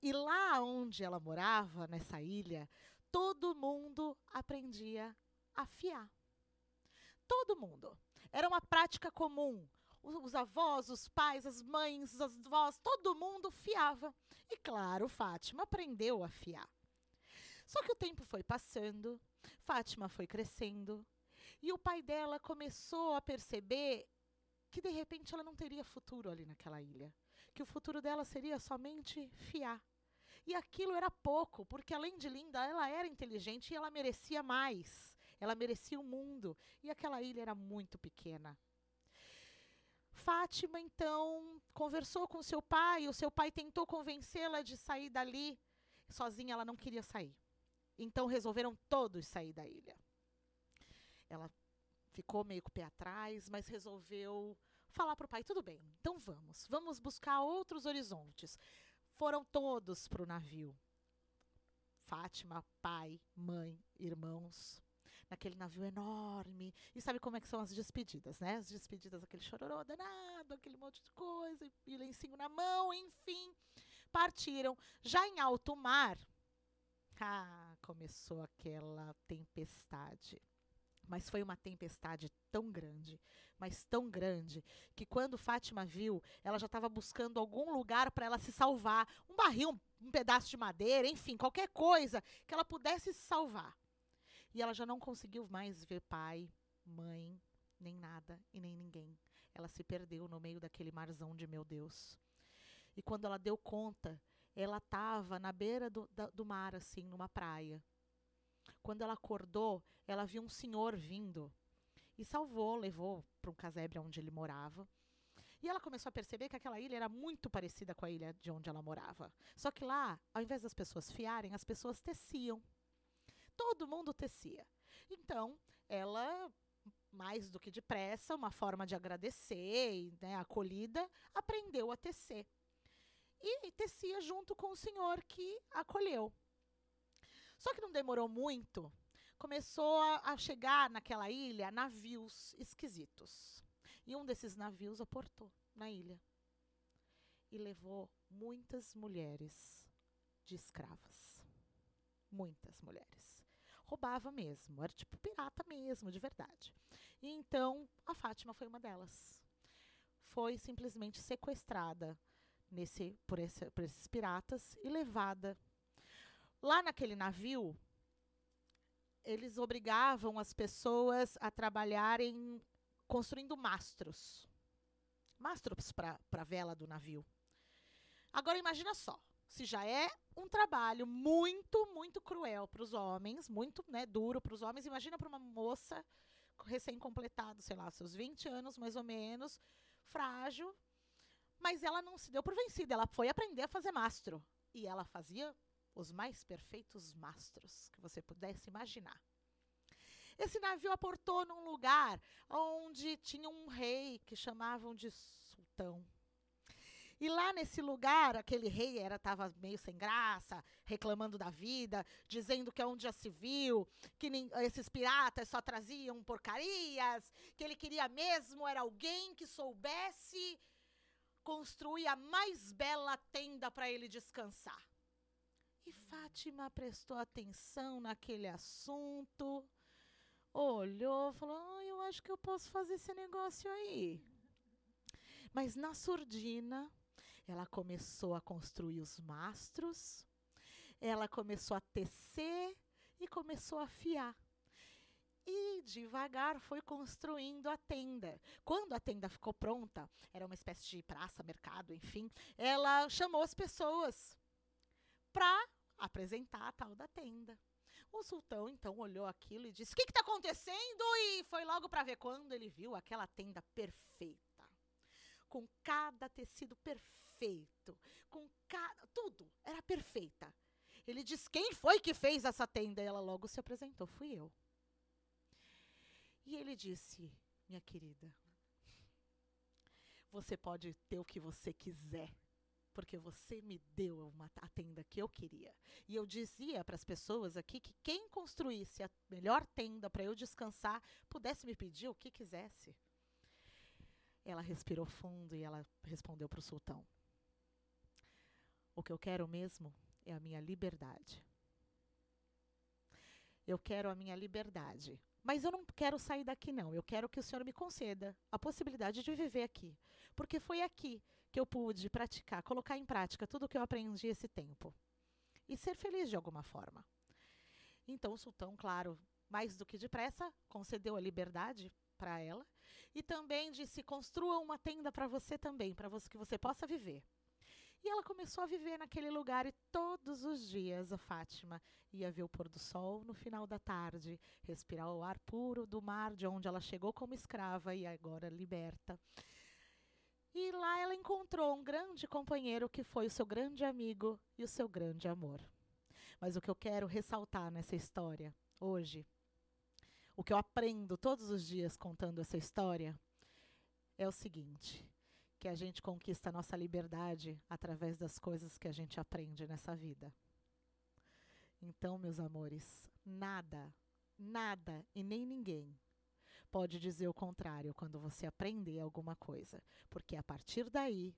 E lá onde ela morava, nessa ilha, todo mundo aprendia a fiar. Todo mundo. Era uma prática comum. Os avós, os pais, as mães, as avós, todo mundo fiava. E claro, Fátima aprendeu a fiar. Só que o tempo foi passando, Fátima foi crescendo, e o pai dela começou a perceber que de repente ela não teria futuro ali naquela ilha. Que o futuro dela seria somente fiar. E aquilo era pouco, porque além de linda, ela era inteligente e ela merecia mais. Ela merecia o mundo. E aquela ilha era muito pequena. Fátima, então, conversou com seu pai. O seu pai tentou convencê-la de sair dali. Sozinha ela não queria sair. Então resolveram todos sair da ilha. Ela ficou meio com o pé atrás, mas resolveu falar para o pai: tudo bem, então vamos, vamos buscar outros horizontes. Foram todos para o navio. Fátima, pai, mãe, irmãos, naquele navio enorme. E sabe como é que são as despedidas, né? As despedidas, aquele chororô danado, aquele monte de coisa, e, lencinho na mão, enfim. Partiram. Já em alto mar, ah, começou aquela tempestade. Mas foi uma tempestade tão grande, mas tão grande, que quando Fátima viu, ela já estava buscando algum lugar para ela se salvar. Um barril, um, um pedaço de madeira, enfim, qualquer coisa que ela pudesse se salvar. E ela já não conseguiu mais ver pai, mãe, nem nada e nem ninguém. Ela se perdeu no meio daquele marzão de meu Deus. E quando ela deu conta, ela estava na beira do, da- do mar, assim, numa praia. Quando ela acordou, ela viu um senhor vindo e salvou, levou para um casebre onde ele morava. E ela começou a perceber que aquela ilha era muito parecida com a ilha de onde ela morava. Só que lá, ao invés das pessoas fiarem, as pessoas teciam. Todo mundo tecia. Então, ela, mais do que depressa, uma forma de agradecer e né, acolhida, aprendeu a tecer. E tecia junto com o senhor que acolheu. Só que não demorou muito, começou a, chegar naquela ilha navios esquisitos. E um desses navios aportou na ilha e levou muitas mulheres de escravas. Muitas mulheres. Roubava mesmo, era tipo pirata mesmo, de verdade. E então a Fátima foi uma delas. Foi simplesmente sequestrada nesse, por, esse- por esses piratas e levada Lá naquele navio, eles obrigavam as pessoas a trabalharem construindo mastros. Mastros para a vela do navio. Agora imagina só, se já é um trabalho muito, muito cruel para os homens, muito né, duro para os homens, imagina para uma moça recém-completado, sei lá, seus 20 anos mais ou menos, frágil, mas ela não se deu por vencida, ela foi aprender a fazer mastro. E ela fazia os mais perfeitos mastros que você pudesse imaginar. Esse navio aportou num lugar onde tinha um rei que chamavam de sultão. E lá nesse lugar, aquele rei era tava meio sem graça, reclamando da vida, dizendo que onde já se viu, que nin- esses piratas só traziam porcarias, que ele queria mesmo era alguém que soubesse construir a mais bela tenda para ele descansar. E Fátima prestou atenção naquele assunto, olhou, falou: "Ah, eu acho que eu posso fazer esse negócio aí. Mas na surdina, ela começou a construir os mastros, ela começou a tecer e começou a afiar. E devagar foi construindo a tenda. Quando a tenda ficou pronta, era uma espécie de praça, mercado, enfim, ela chamou as pessoas para apresentar a tal da tenda. O sultão então olhou aquilo e disse: O que está acontecendo? E foi logo para ver quando ele viu aquela tenda perfeita, com cada tecido perfeito, com cada. Tudo era perfeita. Ele disse: Quem foi que fez essa tenda? E ela logo se apresentou: Fui eu. E ele disse: Minha querida, você pode ter o que você quiser porque você me deu uma, a tenda que eu queria. E eu dizia para as pessoas aqui que quem construísse a melhor tenda para eu descansar pudesse me pedir o que quisesse. Ela respirou fundo e ela respondeu para o sultão: O que eu quero mesmo é a minha liberdade. Eu quero a minha liberdade. Mas eu não quero sair daqui, não. Eu quero que o senhor me conceda a possibilidade de viver aqui. Porque foi aqui que eu pude praticar, colocar em prática tudo o que eu aprendi esse tempo. E ser feliz de alguma forma. Então o sultão, claro, mais do que depressa, concedeu a liberdade para ela e também disse: construa uma tenda para você também, para que você possa viver. E ela começou a viver naquele lugar e todos os dias a Fátima ia ver o pôr do sol no final da tarde, respirar o ar puro do mar de onde ela chegou como escrava e agora liberta. E lá ela encontrou um grande companheiro que foi o seu grande amigo e o seu grande amor. Mas o que eu quero ressaltar nessa história hoje, o que eu aprendo todos os dias contando essa história, é o seguinte: que a gente conquista a nossa liberdade através das coisas que a gente aprende nessa vida. Então, meus amores, nada, nada e nem ninguém pode dizer o contrário quando você aprender alguma coisa, porque a partir daí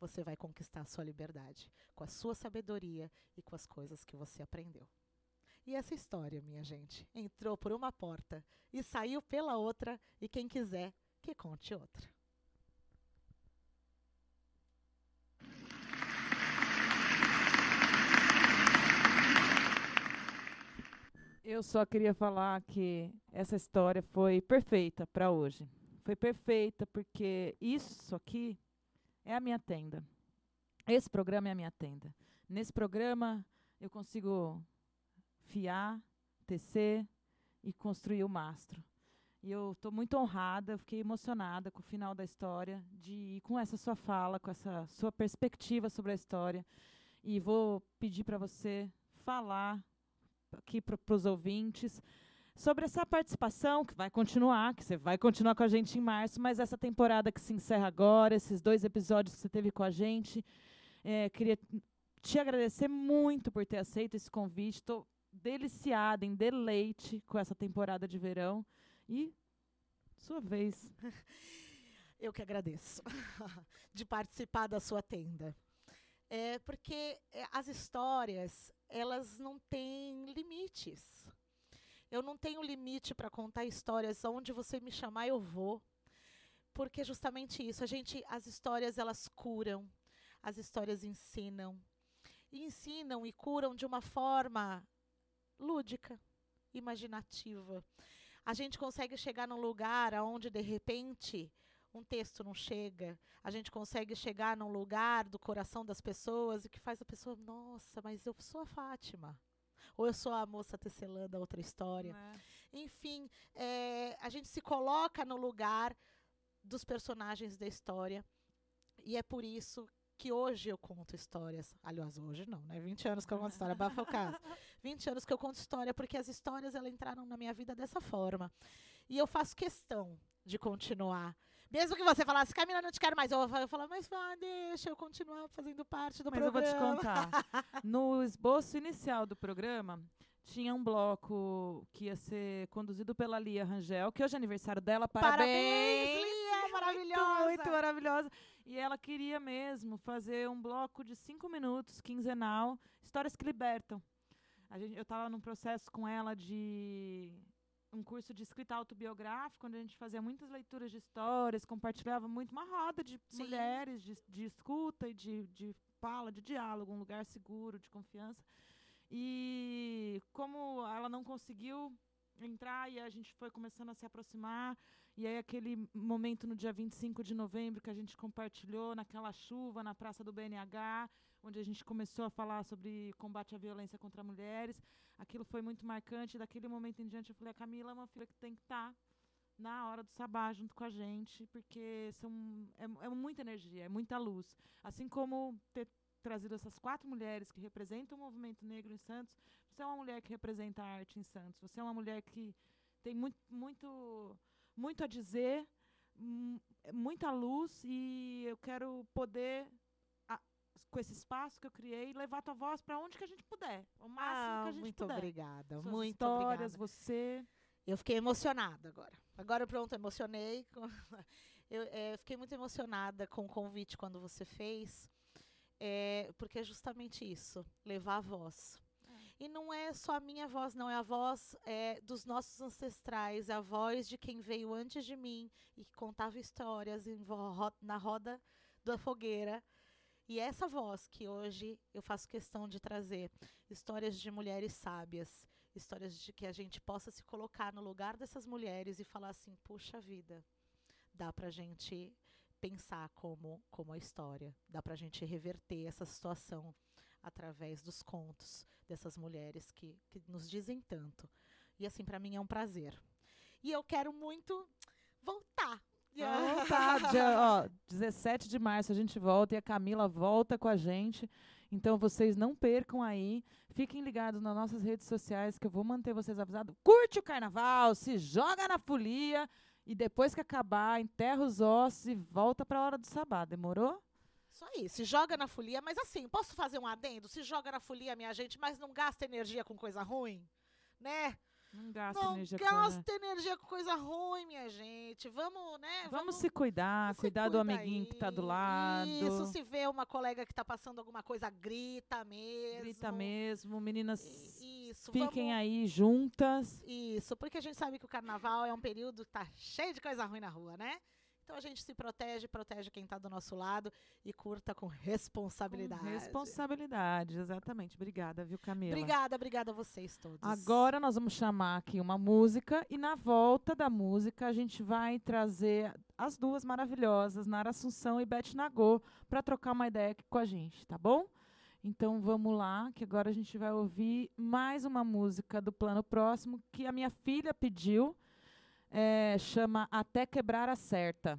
você vai conquistar a sua liberdade com a sua sabedoria e com as coisas que você aprendeu. E essa história, minha gente, entrou por uma porta e saiu pela outra, e quem quiser que conte outra. Eu só queria falar que essa história foi perfeita para hoje. Foi perfeita porque isso aqui é a minha tenda. Esse programa é a minha tenda. Nesse programa eu consigo fiar, tecer e construir o mastro. E eu estou muito honrada, fiquei emocionada com o final da história, de ir com essa sua fala, com essa sua perspectiva sobre a história. E vou pedir para você falar aqui para os ouvintes sobre essa participação que vai continuar, que você vai continuar com a gente em março, mas essa temporada que se encerra agora, esses dois episódios que você teve com a gente, é, queria te agradecer muito por ter aceito esse convite. Estou deliciada, em deleite com essa temporada de verão. E, sua vez. Eu que agradeço de participar da sua tenda. É porque é, as histórias, elas não têm limites. Eu não tenho limite para contar histórias. Onde você me chamar, eu vou. Porque é justamente isso. A gente, as histórias, elas curam. As histórias ensinam. E ensinam e curam de uma forma lúdica, imaginativa. A gente consegue chegar num lugar onde, de repente, um texto não chega. A gente consegue chegar num lugar do coração das pessoas e que faz a pessoa, nossa, mas eu sou a Fátima. Ou eu sou a moça tecelã da outra história. Enfim, é, a gente se coloca no lugar dos personagens da história. E é por isso que hoje eu conto histórias. Aliás, hoje não, né? 20 anos que eu conto história, abafa o caso. 20 anos que eu conto história, porque as histórias elas entraram na minha vida dessa forma. E eu faço questão de continuar. Mesmo que você falasse, Camila, não te quero mais. Eu ia falar, mas vá, deixa eu continuar fazendo parte do Mas eu vou programa. te contar. No esboço inicial do programa, tinha um bloco que ia ser conduzido pela Lia Rangel, que hoje é aniversário dela. Parabéns, Parabéns! Lia, maravilhosa. Muito, muito maravilhosa. E ela queria mesmo fazer um bloco de cinco minutos, quinzenal, histórias que libertam. Gente, eu estava num processo com ela de um curso de escrita autobiográfica, onde a gente fazia muitas leituras de histórias, compartilhava muito uma roda de Sim. mulheres, de, de escuta e de, de fala, de diálogo, um lugar seguro, de confiança. E como ela não conseguiu entrar e a gente foi começando a se aproximar, e aí aquele momento no dia 25 de novembro que a gente compartilhou naquela chuva na Praça do BNH, onde a gente começou a falar sobre combate à violência contra mulheres, aquilo foi muito marcante. Daquele momento em diante eu falei, a Camila é uma filha que tem que estar na hora do sabá junto com a gente, porque são, é, é muita energia, é muita luz. Assim como ter trazido essas quatro mulheres que representam o movimento negro em Santos, você é uma mulher que representa a arte em Santos, você é uma mulher que tem muito, muito, muito a dizer, muita luz, e eu quero poder, com esse espaço que eu criei, levar tua voz para onde que a gente puder, o máximo Ah, que a gente muito puder. obrigada, Suas muito histórias, obrigada. você. Eu fiquei emocionada agora. Agora pronto, emocionei. Eu eh, fiquei muito emocionada com o convite quando você fez, eh, porque é justamente isso, levar a voz. E não é só a minha voz, não, é a voz eh, dos nossos ancestrais, é a voz de quem veio antes de mim e que contava histórias ro- na roda da fogueira. E essa voz que hoje eu faço questão de trazer histórias de mulheres sábias, histórias de que a gente possa se colocar no lugar dessas mulheres e falar assim, puxa vida, dá pra gente pensar como, como a história, dá pra gente reverter essa situação através dos contos dessas mulheres que, que nos dizem tanto. E assim, pra mim é um prazer. E eu quero muito voltar. Então tá, dia, ó, 17 de março a gente volta e a Camila volta com a gente. Então vocês não percam aí. Fiquem ligados nas nossas redes sociais que eu vou manter vocês avisados. Curte o carnaval, se joga na folia e depois que acabar, enterra os ossos e volta pra hora do sabá. Demorou? Isso aí, se joga na folia, mas assim, posso fazer um adendo? Se joga na folia, minha gente, mas não gasta energia com coisa ruim, né? Não gasta não energia com, gasta energia com coisa ruim, minha gente. Vamos, né? Vamos se cuidar, se cuidar do amiguinho que tá do aí. lado. Isso, se vê uma colega que tá passando alguma coisa, grita mesmo. Grita mesmo, meninas. Isso, Fiquem vamos- aí juntas. Isso, porque a gente sabe que o carnaval é um período que tá cheio de coisa ruim na rua, né? Então a gente se protege, protege quem tá do nosso lado e curta com responsabilidade. Com responsabilidade, exatamente. Obrigada, viu, Camila? Obrigada, obrigada a vocês todos. Agora nós vamos chamar aqui uma música e na volta da música a gente vai trazer as duas maravilhosas, Nara Assunção e Beth Nagô, para trocar uma ideia aqui com a gente, tá bom? Então vamos lá, que agora a gente vai ouvir mais uma música do Plano Próximo que a minha filha pediu, é, chama Até Quebrar a Certa.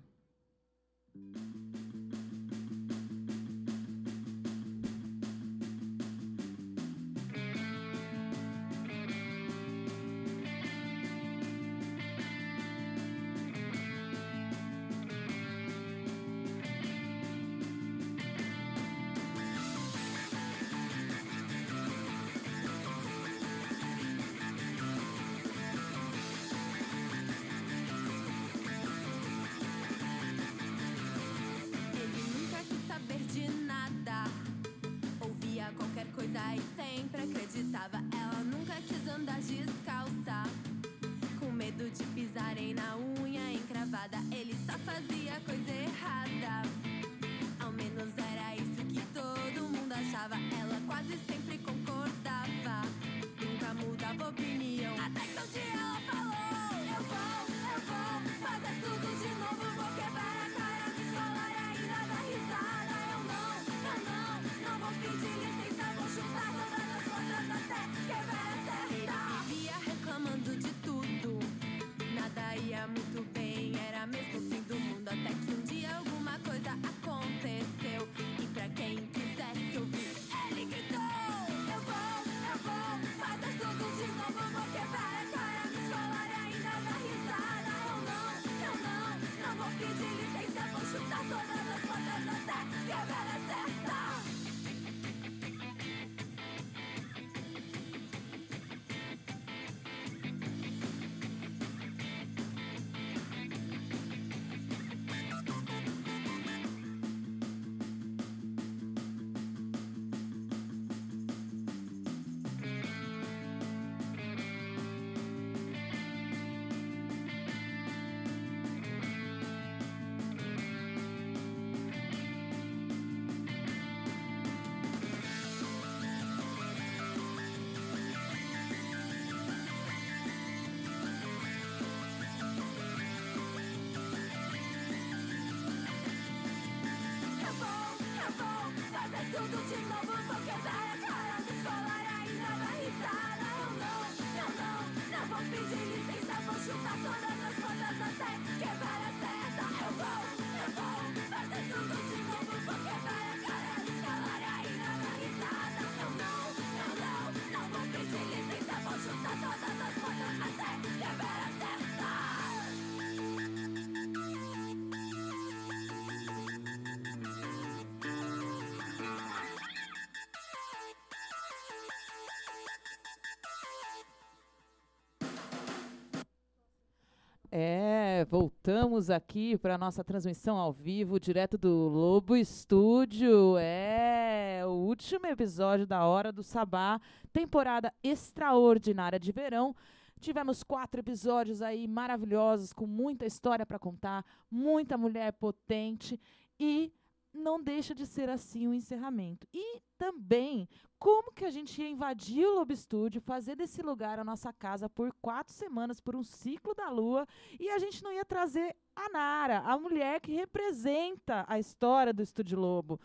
É, voltamos aqui para nossa transmissão ao vivo, direto do Lobo Estúdio. É, o último episódio da Hora do Sabá, temporada extraordinária de verão. Tivemos quatro episódios aí maravilhosos, com muita história para contar, muita mulher potente e não deixa de ser assim o encerramento. E também como que a gente ia invadir o Lobo Studio, fazer desse lugar a nossa casa por quatro semanas, por um ciclo da lua, e a gente não ia trazer a Nara, a mulher que representa a história do Estúdio Lobo.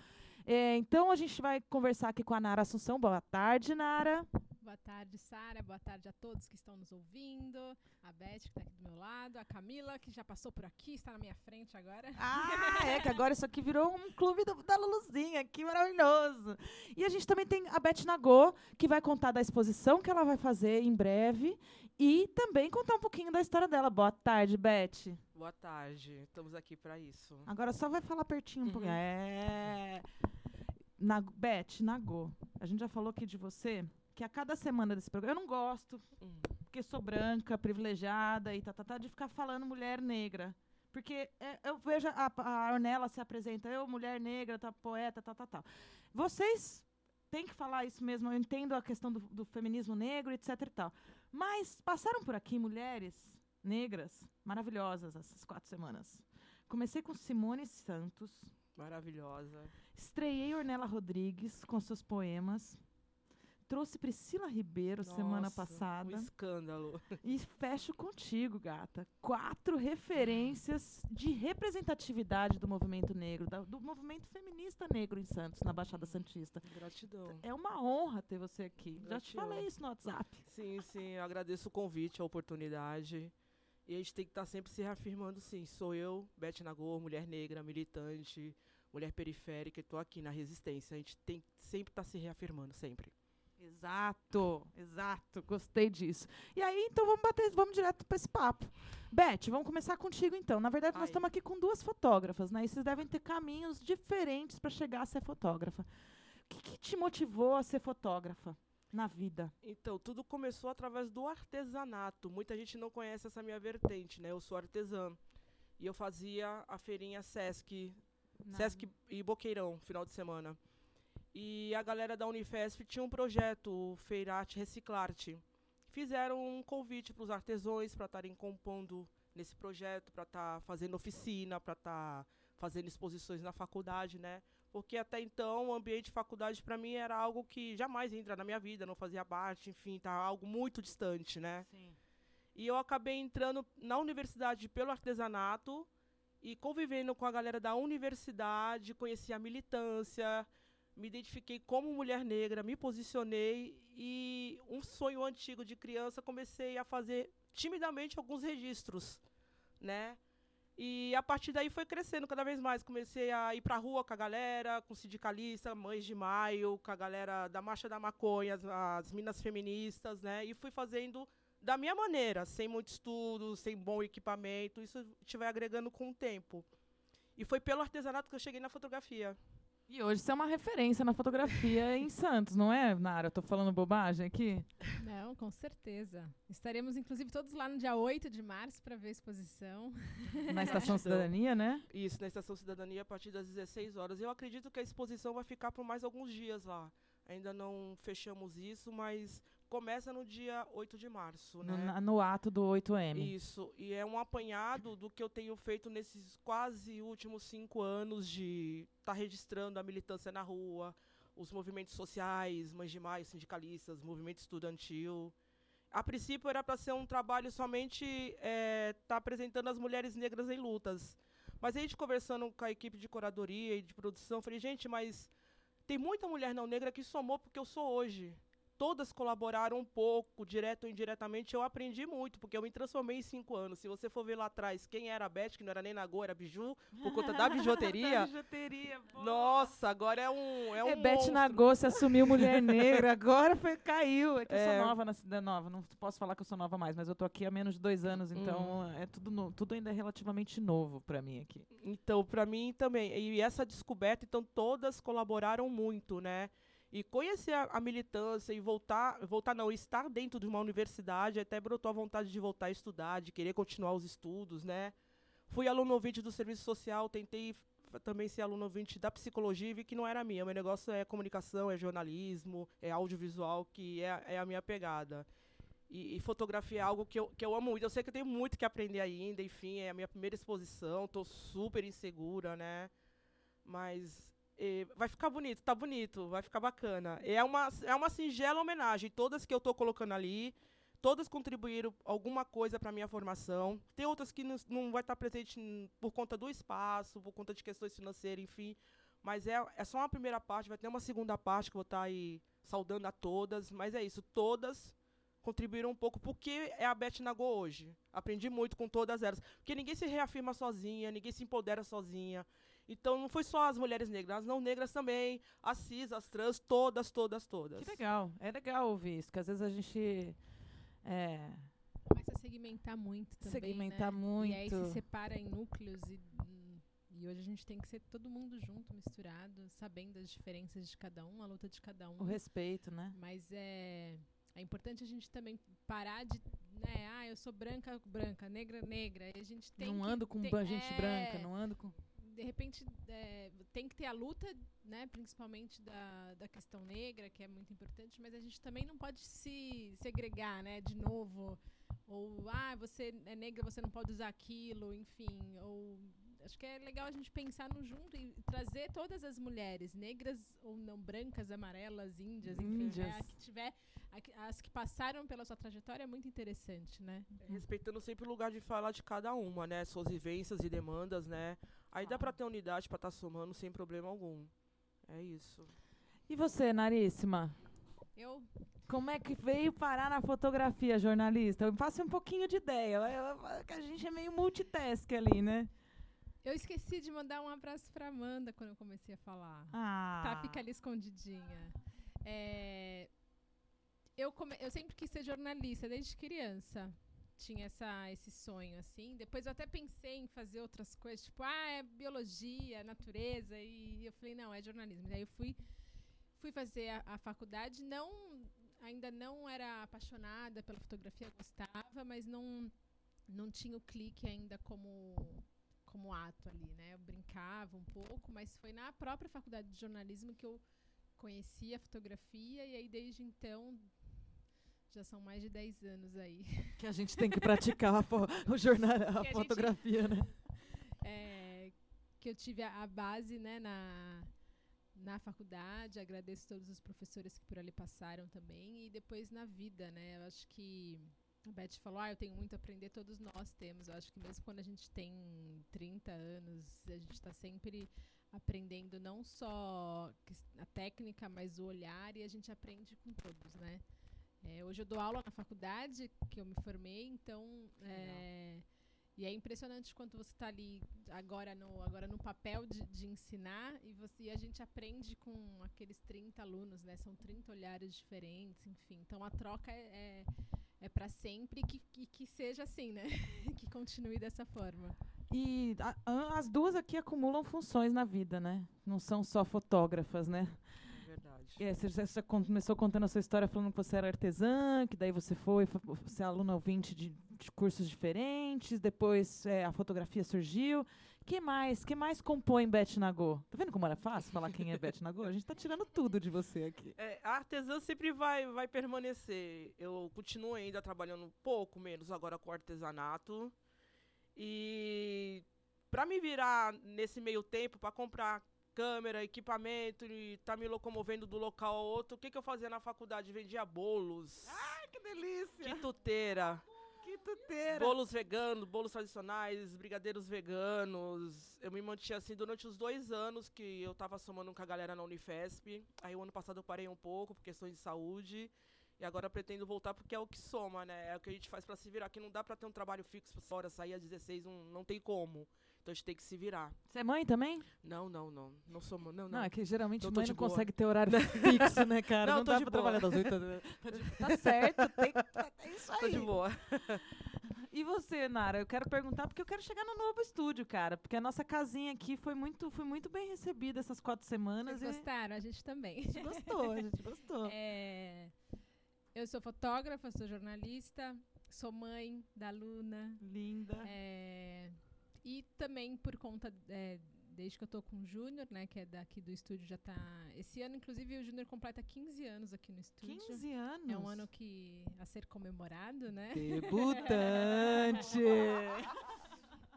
É, então a gente vai conversar aqui com a Nara Assunção. Boa tarde, Nara. Boa tarde, Sara. Boa tarde a todos que estão nos ouvindo. A Beth, que está aqui do meu lado. A Camila, que já passou por aqui, está na minha frente agora. Ah, é que agora isso aqui virou um clube do- da Luluzinha, que maravilhoso. E a gente também tem a Beth Nagô, que vai contar da exposição que ela vai fazer em breve e também contar um pouquinho da história dela. Boa tarde, Beth. Boa tarde, estamos aqui para isso. Agora só vai falar pertinho um pouquinho. Uhum. É. Na, Beth, Nagô, a gente já falou aqui de você que a cada semana desse programa. Eu não gosto, Hum. porque sou branca, privilegiada e tá, tá, tá, de ficar falando mulher negra. Porque é, eu vejo a, a Ornella se apresenta, eu, mulher negra, tá, poeta, tal, tal, tal. Vocês têm que falar isso mesmo, eu entendo a questão do, do feminismo negro, etc e tal. Mas passaram por aqui mulheres negras maravilhosas essas quatro semanas. Comecei com Simone Santos, Maravilhosa. estreiei Ornella Rodrigues com seus poemas, trouxe Priscila Ribeiro semana Nossa, passada. Um escândalo. E fecho contigo, gata. Quatro referências de representatividade do movimento negro, da- do movimento feminista negro em Santos, na Baixada Santista. Gratidão. É uma honra ter você aqui. Já te Gratidão. falei isso no WhatsApp. Sim, sim, eu agradeço o convite, a oportunidade. E a gente tem que estar sempre se reafirmando, sim. Sou eu, Beth Nagor, mulher negra, militante, mulher periférica, e estou aqui na resistência. A gente tem que sempre estar se reafirmando, sempre. Exato, exato. Gostei disso. E aí, então vamos bater, vamos direto para esse papo. Beth, vamos começar contigo então. Na verdade, nós Ai. estamos aqui com duas fotógrafas, né? E vocês devem ter caminhos diferentes para chegar a ser fotógrafa. O que, que te motivou a ser fotógrafa na vida? Então, tudo começou através do artesanato. Muita gente não conhece essa minha vertente, né? Eu sou artesã. E eu fazia a feirinha Sesc, Sesc e Boqueirão, final de semana. E a galera da Unifesp tinha um projeto, o Feirate Reciclarte. Fizeram um convite para os artesãos para estarem compondo nesse projeto, para estar fazendo oficina, para estar fazendo exposições na faculdade, né? Porque até então o ambiente de faculdade para mim era algo que jamais entra na minha vida, não fazia parte, enfim, tá algo muito distante, né? Sim. E eu acabei entrando na universidade pelo artesanato e convivendo com a galera da universidade, conheci a militância, me identifiquei como mulher negra, me posicionei e um sonho antigo de criança comecei a fazer timidamente alguns registros, né? E a partir daí foi crescendo cada vez mais. Comecei a ir pra rua com a galera, com sindicalista, Mães de Maio, com a galera da Marcha da Maconha, as, as Minas Feministas, né? E fui fazendo da minha maneira, sem muito estudo, sem bom equipamento. Isso a gente vai agregando com o tempo. E foi pelo artesanato que eu cheguei na fotografia. E hoje você é uma referência na fotografia em Santos, não é, Nara? Eu tô falando bobagem aqui? Não, com certeza. Estaremos, inclusive, todos lá no dia 8 de março para ver a exposição. Na Estação Cidadania, né? Isso, na Estação Cidadania, a partir das 16 horas. Eu acredito que a exposição vai ficar por mais alguns dias lá. Ainda não fechamos isso, mas começa no dia 8 de março, No, né? no ato do 8M. Isso, e é um apanhado do que eu tenho feito nesses quase últimos cinco anos de estar registrando a militância na rua, os movimentos sociais, mães de maio, sindicalistas, movimento estudantil. A princípio era para ser um trabalho somente estar apresentando as mulheres negras em lutas. Mas a gente conversando com a equipe de curadoria e de produção, falei, gente, mas tem muita mulher não negra que somou porque eu sou hoje todas colaboraram um pouco, direto ou indiretamente. Eu aprendi muito, porque eu me transformei em cinco anos. Se você for ver lá atrás quem era a Beth, que não era nem Nagô, era Biju, por conta da bijuteria. bijuteria, Nossa, agora é um. É um É, Beth. Nagô se assumiu mulher negra, agora foi, caiu. É que eu É. sou nova na cidade nova, não posso falar que eu sou nova mais, mas eu tô aqui há menos de dois anos, então é tudo, no- tudo ainda é relativamente novo pra mim aqui. Então, para mim também. E essa descoberta, então, todas colaboraram muito, né? E conhecer a, a militância e voltar, voltar não, estar dentro de uma universidade, até brotou a vontade de voltar a estudar, de querer continuar os estudos, né? Fui aluno ouvinte do serviço social, tentei também ser aluno ouvinte da psicologia e vi que não era minha. Meu negócio é comunicação, é jornalismo, é audiovisual, que é, é a minha pegada. E, e fotografia é algo que eu, que eu amo muito. Eu sei que eu tenho muito que aprender ainda, enfim, é a minha primeira exposição, estou super insegura, né? Mas eh, vai ficar bonito, tá bonito, vai ficar bacana. É uma, é uma singela homenagem. Todas que eu estou colocando ali, todas contribuíram alguma coisa para minha formação. Tem outras que não, vai estar presente n- por conta do espaço, por conta de questões financeiras, enfim. Mas é, é só uma primeira parte, vai ter uma segunda parte que eu vou estar aí saudando a todas. Mas é isso, todas contribuíram um pouco, porque é a Beth Nagô hoje. Aprendi muito com todas elas. Porque ninguém se reafirma sozinha, ninguém se empodera sozinha. Então não foi só as mulheres negras, as não negras também, as cis, as trans, todas, todas, todas. Que legal, é legal ouvir isso, porque às vezes a gente é, Começa a segmentar muito também, segmentar né? muito. E aí se separa em núcleos e, e hoje a gente tem que ser todo mundo junto, misturado, sabendo as diferenças de cada um, a luta de cada um. O respeito, né? Mas é, é importante a gente também parar de, né, ah, eu sou branca, branca, negra, negra. E a gente tem não que ando com ter- ba- gente é, branca, não ando com. De repente é, tem que ter a luta, né, principalmente da, da questão negra, que é muito importante, mas a gente também não pode se segregar, né, de novo, ou ah, você é negra, você não pode usar aquilo, enfim, ou acho que é legal a gente pensar no junto e trazer todas as mulheres, negras ou não brancas, amarelas, índias, enfim, né, Índias. que tiver a as que passaram pela sua trajetória é muito interessante, né? Respeitando sempre o lugar de fala de cada uma, né? Suas vivências e demandas, né? Aí dá Ah. pra ter unidade pra estar somando sem problema algum. É isso. E você, Naríssima? Eu Como é que veio parar na fotografia, jornalista? Eu faço um pouquinho de ideia. eu- eu- que a gente é meio multitask ali, né? eu esqueci de mandar um abraço pra Amanda quando eu comecei a falar. Ah. Tá, fica ali escondidinha. É, eu, come- eu sempre quis ser jornalista, desde criança. Tinha essa, esse sonho, assim. Depois eu até pensei em fazer outras coisas, tipo, ah, é biologia, natureza. E eu falei, não, é jornalismo. Daí eu fui, fui fazer a, a faculdade. Não, ainda não era apaixonada pela fotografia, gostava, mas não, não tinha o clique ainda como como ato ali, né? Eu brincava um pouco, mas foi na própria faculdade de jornalismo que eu conheci a fotografia e aí desde então já são mais de 10 anos aí. Que a gente tem que praticar a, o jornal, a a gente- fotografia, né? É, que eu tive a, a base, né, na na faculdade, agradeço todos os professores que por ali passaram também e depois na vida, né? Eu acho que a Beth falou, ah, eu tenho muito a aprender, todos nós temos. Eu acho que mesmo quando a gente tem 30 anos, a gente está sempre aprendendo não só a técnica, mas o olhar, e a gente aprende com todos, né? É, hoje eu dou aula na faculdade, que eu me formei, então... é, e é impressionante quando você está ali agora no, agora no papel de, de ensinar e, você, e a gente aprende com aqueles 30 alunos, né? São 30 olhares diferentes, enfim. Então a troca é, é, é para sempre e que, que, que seja assim, né? que continue dessa forma. E a- a- as duas aqui acumulam funções na vida, né? Não são só fotógrafas, né? É. É, você já, começou contando a sua história falando que você era artesã, que daí você foi, foi você é aluna ouvinte de, de cursos diferentes, depois é, a fotografia surgiu. que mais? que mais compõe Beth Nagô? Tá vendo como era fácil falar quem é Beth Nagô? A gente tá tirando tudo de você aqui. É, a artesã sempre vai, vai permanecer. Eu continuo ainda trabalhando um pouco menos agora com artesanato. E para me virar nesse meio tempo, para comprar câmera, equipamento e tá me locomovendo do local ao outro, o que, que eu fazia na faculdade? Vendia bolos, Que delícia! quituteira, Que tuteira! bolos veganos, bolos tradicionais, brigadeiros veganos. Eu me mantinha assim durante os dois anos que eu tava somando com a galera na Unifesp. Aí o ano passado eu parei um pouco por questões de saúde. E agora pretendo voltar porque é o que soma, né? É o que a gente faz pra se virar. Que não dá pra ter um trabalho fixo fora, sair às 16, não, não tem como. Então a gente tem que se virar. Você é mãe também? Não, não, não. Não sou mãe. Não, Não, não. é que geralmente Eu tô mãe não boa. consegue ter horário fixo, né, cara? Não, Não, tô dá de pra boa. trabalhar das oito. Tá, de- tá certo, tem, é isso aí. Tô de boa. E você, Nara? Eu quero perguntar porque eu quero chegar no novo estúdio, cara. Porque a nossa casinha aqui foi muito, foi muito bem recebida essas quatro semanas. Vocês e gostaram? A gente também. a gente gostou, a gente gostou. É, eu sou fotógrafa, sou jornalista, sou mãe da Luna. Linda. é, e também por conta, é, desde que eu tô com o Júnior, né, que é daqui do estúdio, já tá... Esse ano, inclusive, o Júnior completa 15 anos aqui no estúdio. 15 anos. É um ano que a ser comemorado, né? Debutante.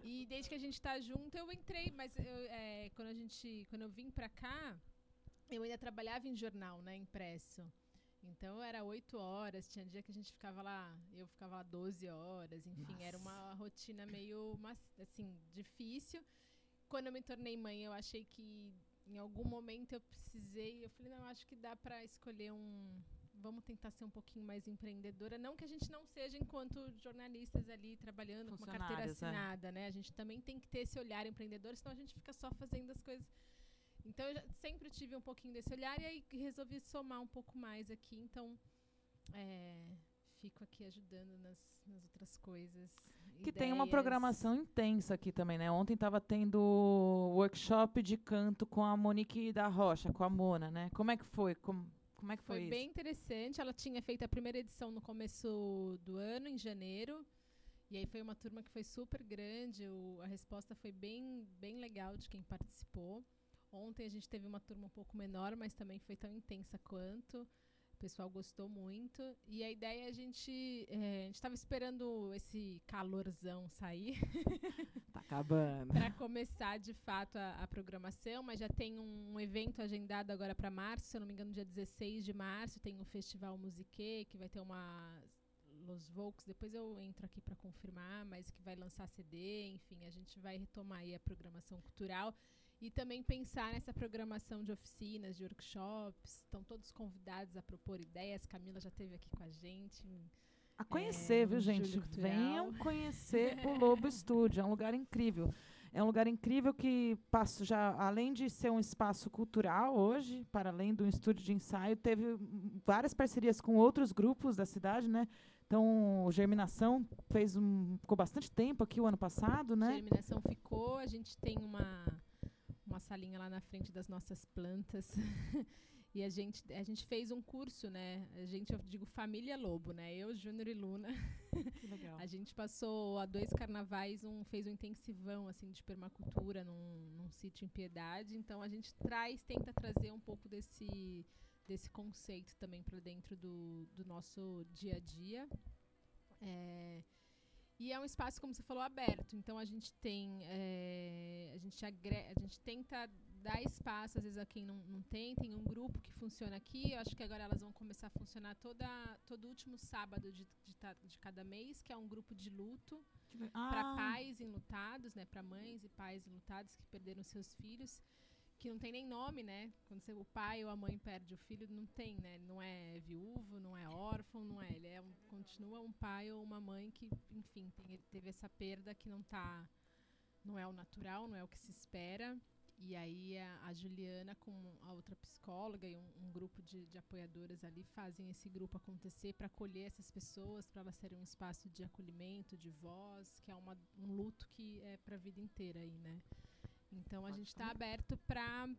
E desde que a gente tá junto, eu entrei, mas eu, é, quando a gente, quando eu vim pra cá, eu ainda trabalhava em jornal, né, impresso. Então era oito horas, tinha dia que a gente ficava lá, eu ficava lá 12 horas, enfim, era uma rotina meio assim, difícil. Quando eu me tornei mãe, eu achei que em algum momento eu precisei, eu falei, não, acho que dá pra escolher um vamos tentar ser um pouquinho mais empreendedora, não que a gente não seja enquanto jornalistas ali trabalhando com uma carteira é. assinada, né? A gente também tem que ter esse olhar empreendedor, senão a gente fica só fazendo as coisas então eu sempre tive um pouquinho desse olhar e aí resolvi somar um pouco mais aqui. Então é, fico aqui ajudando nas, nas outras coisas. Que tem uma ideias. programação intensa aqui também, né? Ontem tava tendo workshop de canto com a Monique da Rocha, com a Mona, né? Como é que foi? Como, como é que foi, Foi isso? bem interessante. Ela tinha feito a primeira edição no começo do ano, em janeiro. E aí foi uma turma que foi super grande. o- a resposta foi bem, bem legal de quem participou. Ontem a gente teve uma turma um pouco menor, mas também foi tão intensa quanto. O pessoal gostou muito. E a ideia é a gente. eh, a gente estava esperando esse calorzão sair Tá acabando. para começar de fato a, a programação, mas já tem um evento agendado agora para março, se eu não me engano, dia 16 de março, tem um festival Musique, que vai ter uma Los Volks, depois eu entro aqui para confirmar, mas que vai lançar CD, enfim, a gente vai retomar aí a programação cultural e também pensar nessa programação de oficinas, de workshops, estão todos convidados a propor ideias, Camila já esteve aqui com a gente, A conhecer, É, viu, gente? Venham conhecer o Lobo Estúdio. É um lugar incrível. É um lugar incrível que passa já, além de ser um espaço cultural hoje, para além do estúdio de ensaio, teve várias parcerias com outros grupos da cidade, né? Então, Germinação fez um, ficou bastante tempo aqui o ano passado, né? Germinação ficou, a gente tem uma salinha lá na frente das nossas plantas. e a gente, a gente fez um curso, né? A gente, eu digo família Lobo, né? Eu, Júnior e Luna. Que legal. A gente passou há dois carnavais, um, fez um intensivão assim de permacultura num, num sítio em Piedade. Então a gente traz, tenta trazer um pouco desse, desse conceito também para dentro do, do nosso dia a dia. É, e é um espaço, como você falou, aberto. Então a gente tem. é, a, gente agre- a gente tenta dar espaço, às vezes, a quem não, não tem. Tem um grupo que funciona aqui. Eu acho que agora elas vão começar a funcionar toda, todo último sábado de, de, de cada mês, que é um grupo de luto para Ah, pais enlutados, né? Para mães e pais enlutados que perderam seus filhos, que não tem nem nome, né? Quando você, o pai ou a mãe perde o filho, não tem, né? Não é viúvo, não é órfão, não é. Ele é um, continua um pai ou uma mãe que, enfim, tem- teve essa perda que não tá, não é o natural, não é o que se espera. E aí a, a Juliana com a outra psicóloga e um, um grupo de, de apoiadoras ali fazem esse grupo acontecer para acolher essas pessoas, para elas terem um espaço de acolhimento, de voz, que é uma, um luto que é para a vida inteira aí, né? Então a gente está aberto para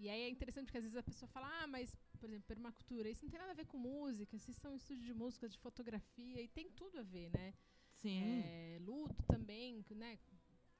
e aí é interessante porque às vezes a pessoa fala, ah, mas por exemplo, permacultura, isso não tem nada a ver com música, vocês são um estúdio de música, de fotografia e tem tudo a ver, né? Sim. É, luto também, né?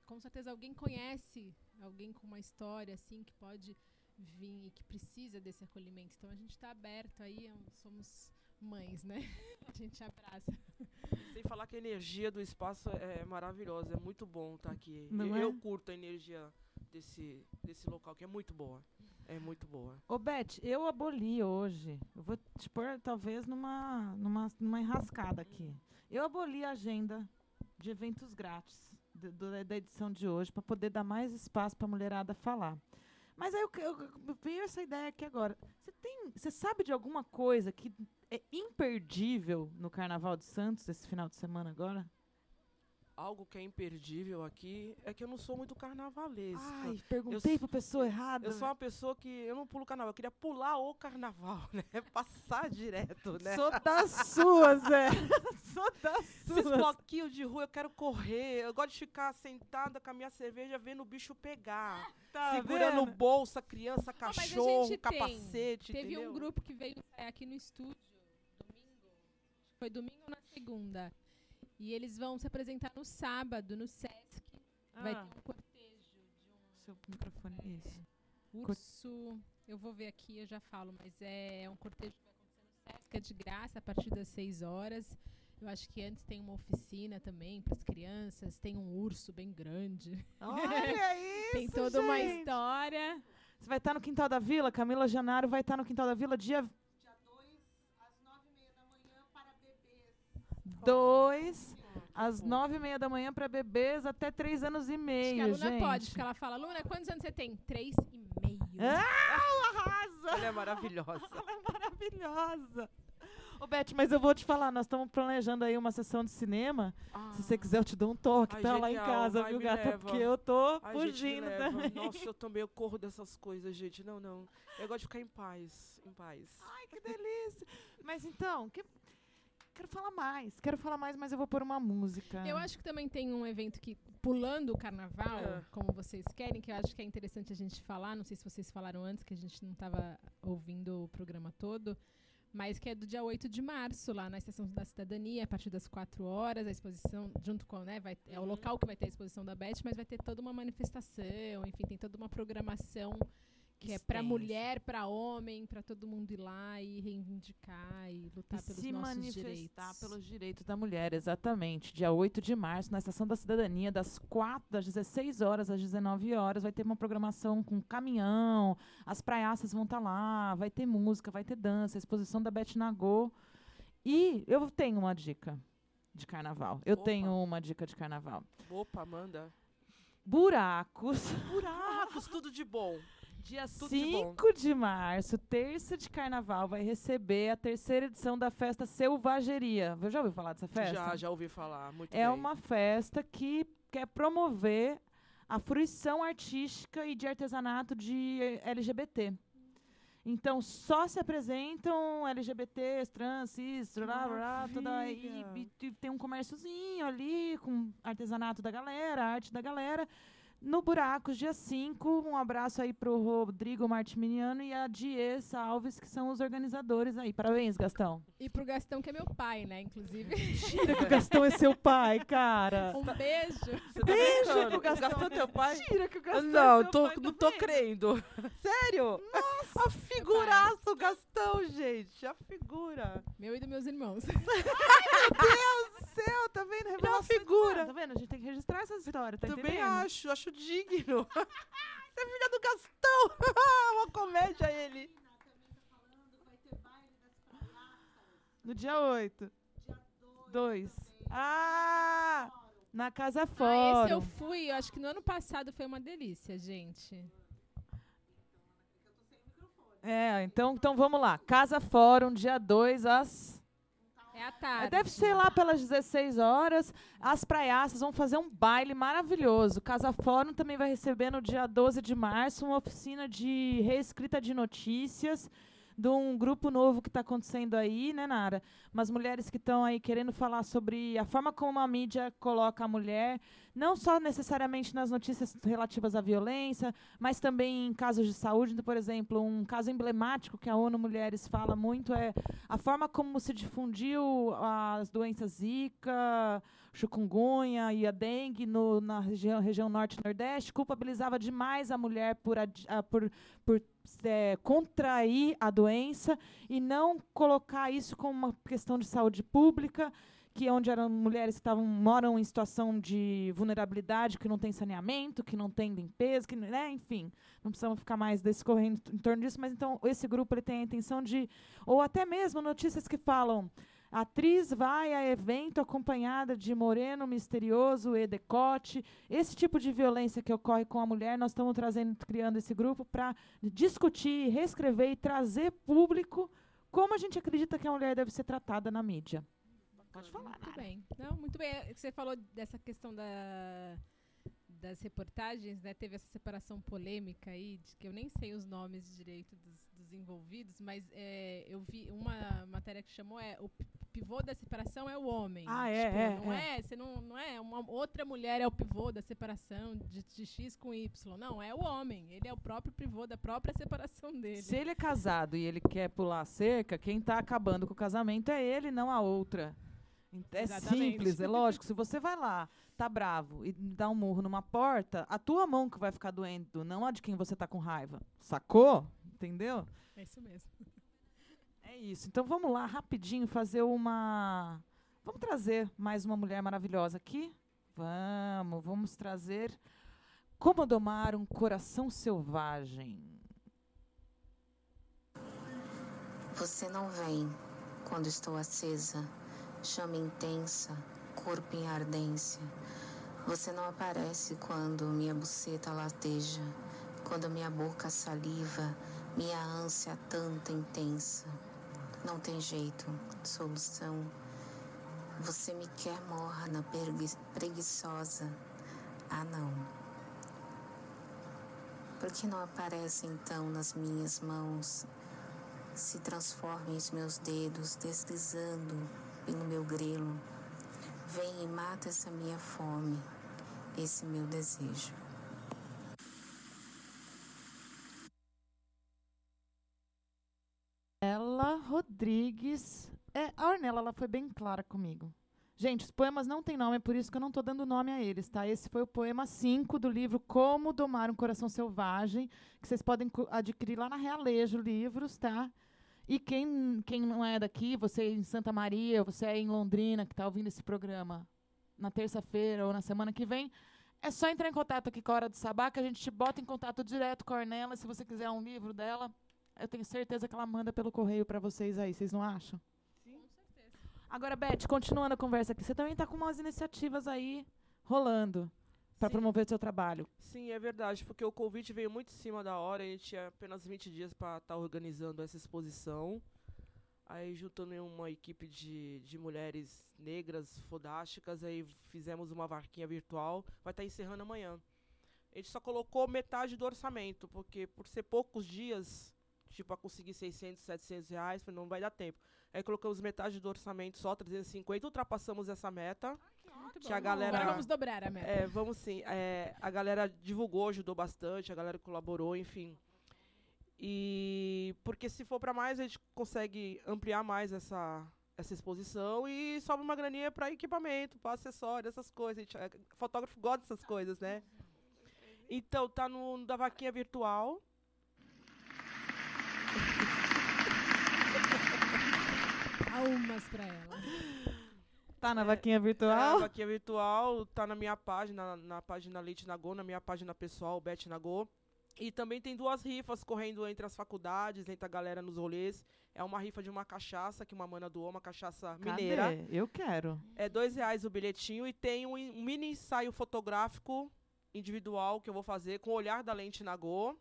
Com certeza alguém conhece alguém com uma história assim que pode vir e que precisa desse acolhimento. Então a gente está aberto aí, é somos mães, né? A gente abraça. Sem falar que a energia do espaço é maravilhosa, é muito bom estar aqui. Não eu, é? eu curto a energia desse, desse local, que é muito boa. É muito boa. Ô, Beth, eu aboli hoje. Eu vou te pôr, talvez, numa, numa, numa enrascada aqui. Eu aboli a agenda de eventos grátis do- do- da edição de hoje para poder dar mais espaço para a mulherada falar. Mas aí eu, eu, eu veio essa ideia aqui agora. Você tem, você sabe de alguma coisa que é imperdível no Carnaval de Santos esse final de semana agora? Algo que é imperdível aqui é que eu não sou muito carnavalesca. Ai, perguntei s- para pessoa errada. eu sou uma pessoa que eu não pulo carnaval, eu queria pular o carnaval, né? Passar direto, né? Sou das suas, é. sou das Esses suas. bloquinhos de rua, eu quero correr. Eu gosto de ficar sentada com a minha cerveja vendo o bicho pegar. Tá segurando vendo? bolsa, criança, Ah, cachorro, tem. capacete, Teve entendeu? um grupo que veio aqui no estúdio domingo. Foi domingo ou na segunda. E eles vão se apresentar no sábado, no Sesc. Vai Ah. ter um cortejo de um Seu microfone, isso. urso. Eu vou ver aqui, eu já falo, mas é um cortejo que vai acontecer no Sesc, é de graça a partir das 6 horas. Eu acho que antes tem uma oficina também para as crianças, tem um urso bem grande. Olha isso, tem toda uma gente. história. Você vai estar no Quintal da Vila? Camila Janaro vai estar no Quintal da Vila dia Dia 2, às 9h30 da manhã, para bebês. 2, às 9 e meia da manhã para bebês até 3 anos e Acho meio, que a Luna gente. pode, porque ela fala, Luna, quantos anos você tem? Três e meio. Ah, arrasa! Ela é maravilhosa. Ela é maravilhosa. Ô, Beth, mas eu vou te falar, nós estamos planejando aí uma sessão de cinema. Se você quiser, eu te dou um toque, Ai, tá lá em genial, casa, vai, viu, gata? leva. Porque eu tô Ai, gente, fugindo leva. também. Nossa, eu também eu corro dessas coisas, gente. Não, não. Eu gosto de ficar em paz. Em paz. Ai, que delícia. Mas então, que- quero falar mais. Quero falar mais, mas eu vou pôr uma música. Eu acho que também tem um evento que, pulando o carnaval, É. como vocês querem, que eu acho que é interessante a gente falar, não sei se vocês falaram antes, que a gente não estava ouvindo o programa todo, mas que é do dia 8 de março, lá na Estação da Cidadania, a partir das 4 horas, a exposição, junto com, né, vai, é o local que vai ter a exposição da Beth, mas vai ter toda uma manifestação, enfim, tem toda uma programação que é para mulher, para homem, para todo mundo ir lá e reivindicar e lutar e pelos se nossos manifestar direitos. pelos direitos da mulher, exatamente. Dia 8 de março, na Estação da Cidadania, das 4, das 16 horas às 19 horas, vai ter uma programação com caminhão, as praiaças vão estar lá, vai ter música, vai ter dança, exposição da Beth Nagô. E eu tenho uma dica de carnaval. Eu Opa. tenho uma dica de carnaval. Opa, Amanda. Buracos. Buracos, tudo de bom. Dia Tudo de bom. 5 de março, terça de carnaval, vai receber a terceira edição da festa Selvageria. Você já ouviu falar dessa festa? Já, já ouvi falar. Muito É bem. uma festa que quer promover a fruição artística e de artesanato de eh, LGBT. Então, só se apresentam LGBTs, trans, cis, blá, blá, toda, e- e tem um comérciozinho ali com artesanato da galera, arte da galera. No Buracos, dia 5, um abraço aí pro Rodrigo Martimiano e a Dies Alves, que são os organizadores aí. Parabéns, Gastão. E pro Gastão, que é meu pai, né, inclusive. Tira que o Gastão é seu pai, cara. Um beijo. Você tá Beijo brincando? que o Gastão Gastão é teu pai? Tira que o Gastão não, é seu tô, pai não tô crendo. Sério? Nossa, a figuraça, o Gastão, gente. A figura. Meu e dos meus irmãos. do céu, tá vendo? Ele é uma Revelação figura. Tá vendo? A gente tem que registrar essas histórias, tá Também entendendo? acho, acho digno. Você é filha do Gastão. Uma comédia ele. No dia 8. 2. Ah! Na Casa Ah, esse Fora. eu fui, eu acho que no ano passado foi uma delícia, gente. É, então, então vamos lá. Casa Fórum, dia 2, às. É à tarde. Deve ser lá pelas 16 horas. As praiaças vão fazer um baile maravilhoso. Casa Fórum também vai receber no dia 12 de março uma oficina de reescrita de notícias de um grupo novo que está acontecendo aí, né, Nara? Umas mulheres que estão aí querendo falar sobre a forma como a mídia coloca a mulher, não só necessariamente nas notícias relativas à violência, mas também em casos de saúde. Então, por exemplo, um caso emblemático que a ONU Mulheres fala muito é a forma como se difundiu as doenças Zika, chikungunya e a dengue no, na região, região norte e nordeste, culpabilizava demais a mulher por, ah, por, por eh, contrair a doença e não colocar isso como uma questão de saúde pública, que é onde eram mulheres que estavam, moram em situação de vulnerabilidade, que não tem saneamento, que não tem limpeza, que, né, enfim, não precisamos ficar mais discorrendo em torno disso, mas então esse grupo ele tem a intenção de, ou até mesmo notícias que falam Atriz vai a evento acompanhada de moreno misterioso e decote. Esse tipo de violência que ocorre com a mulher, nós estamos trazendo, criando esse grupo para discutir, reescrever e trazer público como a gente acredita que a mulher deve ser tratada na mídia. Pode falar, Muito Nara. bem. Não, muito bem. É, Você falou dessa questão da, das reportagens, né? Teve essa separação polêmica aí, de que eu nem sei os nomes direito dos, dos envolvidos, mas é, eu vi uma matéria que chamou é o pi- pivô da separação é o homem. Ah, é, Tipo, é, Não é. é, você não, não é uma outra mulher é o pivô da separação de, de X com Y. Não, é o homem. Ele é o próprio pivô da própria separação dele. Se ele é casado e ele quer pular a cerca, quem está acabando com o casamento é ele, não a outra. É Exatamente. simples, é lógico. Se você vai lá, tá bravo e dá um murro numa porta, a tua mão que vai ficar doendo, não a de quem você tá com raiva. Sacou? Entendeu? É isso mesmo. É isso. Então vamos lá, rapidinho, fazer uma. Vamos trazer mais uma mulher maravilhosa aqui? Vamos, vamos trazer. Como domar um coração selvagem. Você não vem quando estou acesa, chama intensa, corpo em ardência. Você não aparece quando minha buceta lateja, quando minha boca saliva, minha ânsia tanta intensa. Não tem jeito, solução. Você me quer morna, pregui- preguiçosa. Ah, não. Por que não aparece então nas minhas mãos se transformem os meus dedos deslizando pelo meu grelo. Vem e mata essa minha fome, esse meu desejo. Ela Rodrigues. É, a Ornella ela foi bem clara comigo. Gente, os poemas não têm nome, é por isso que eu não estou dando nome a eles, tá? Esse foi o poema 5 do livro Como Domar um Coração Selvagem, que vocês podem adquirir lá na Realejo Livros, tá? E quem, quem não é daqui, você é em Santa Maria, você é em Londrina, que está ouvindo esse programa na terça-feira ou na semana que vem, é só entrar em contato aqui com a Hora do Sabá, que a gente te bota em contato direto com a Ornella, se você quiser um livro dela, eu tenho certeza que ela manda pelo correio para vocês aí, vocês não acham? Com certeza. Agora, Beth, continuando a conversa aqui, você também está com umas iniciativas aí rolando para Sim. promover o seu trabalho. Sim, é verdade, porque o convite veio muito em cima da hora, a gente tinha apenas 20 dias para estar organizando essa exposição. Aí, juntando em uma equipe de, de mulheres negras fodásticas, aí fizemos uma varquinha virtual, vai estar encerrando amanhã. A gente só colocou metade do orçamento, porque por ser poucos dias, tipo, a conseguir 600, 700 reais, não vai dar tempo. Aí colocamos metade do orçamento, só 350, ultrapassamos essa meta. Muito Que a bom. galera- Agora vamos dobrar a meta. É, vamos sim. É, a galera divulgou, ajudou bastante, a galera colaborou, enfim. E porque se for para mais, a gente consegue ampliar mais essa, essa exposição e sobra uma graninha para equipamento, para acessório, essas coisas. A gente, é, fotógrafo gosta dessas coisas, né? Então, tá no da vaquinha virtual. Almas pra ela. Tá na É, vaquinha É, virtual? a vaquinha virtual tá na minha página, na página Leite Nagô, na minha página pessoal, Beth Nagô. E também tem duas rifas correndo entre as faculdades, entre a galera nos rolês. É uma rifa de uma cachaça que uma mana doou, uma cachaça mineira. Cadê? Eu quero. É dois reais o bilhetinho e tem um, um mini ensaio fotográfico individual que eu vou fazer com o olhar da lente Nagô,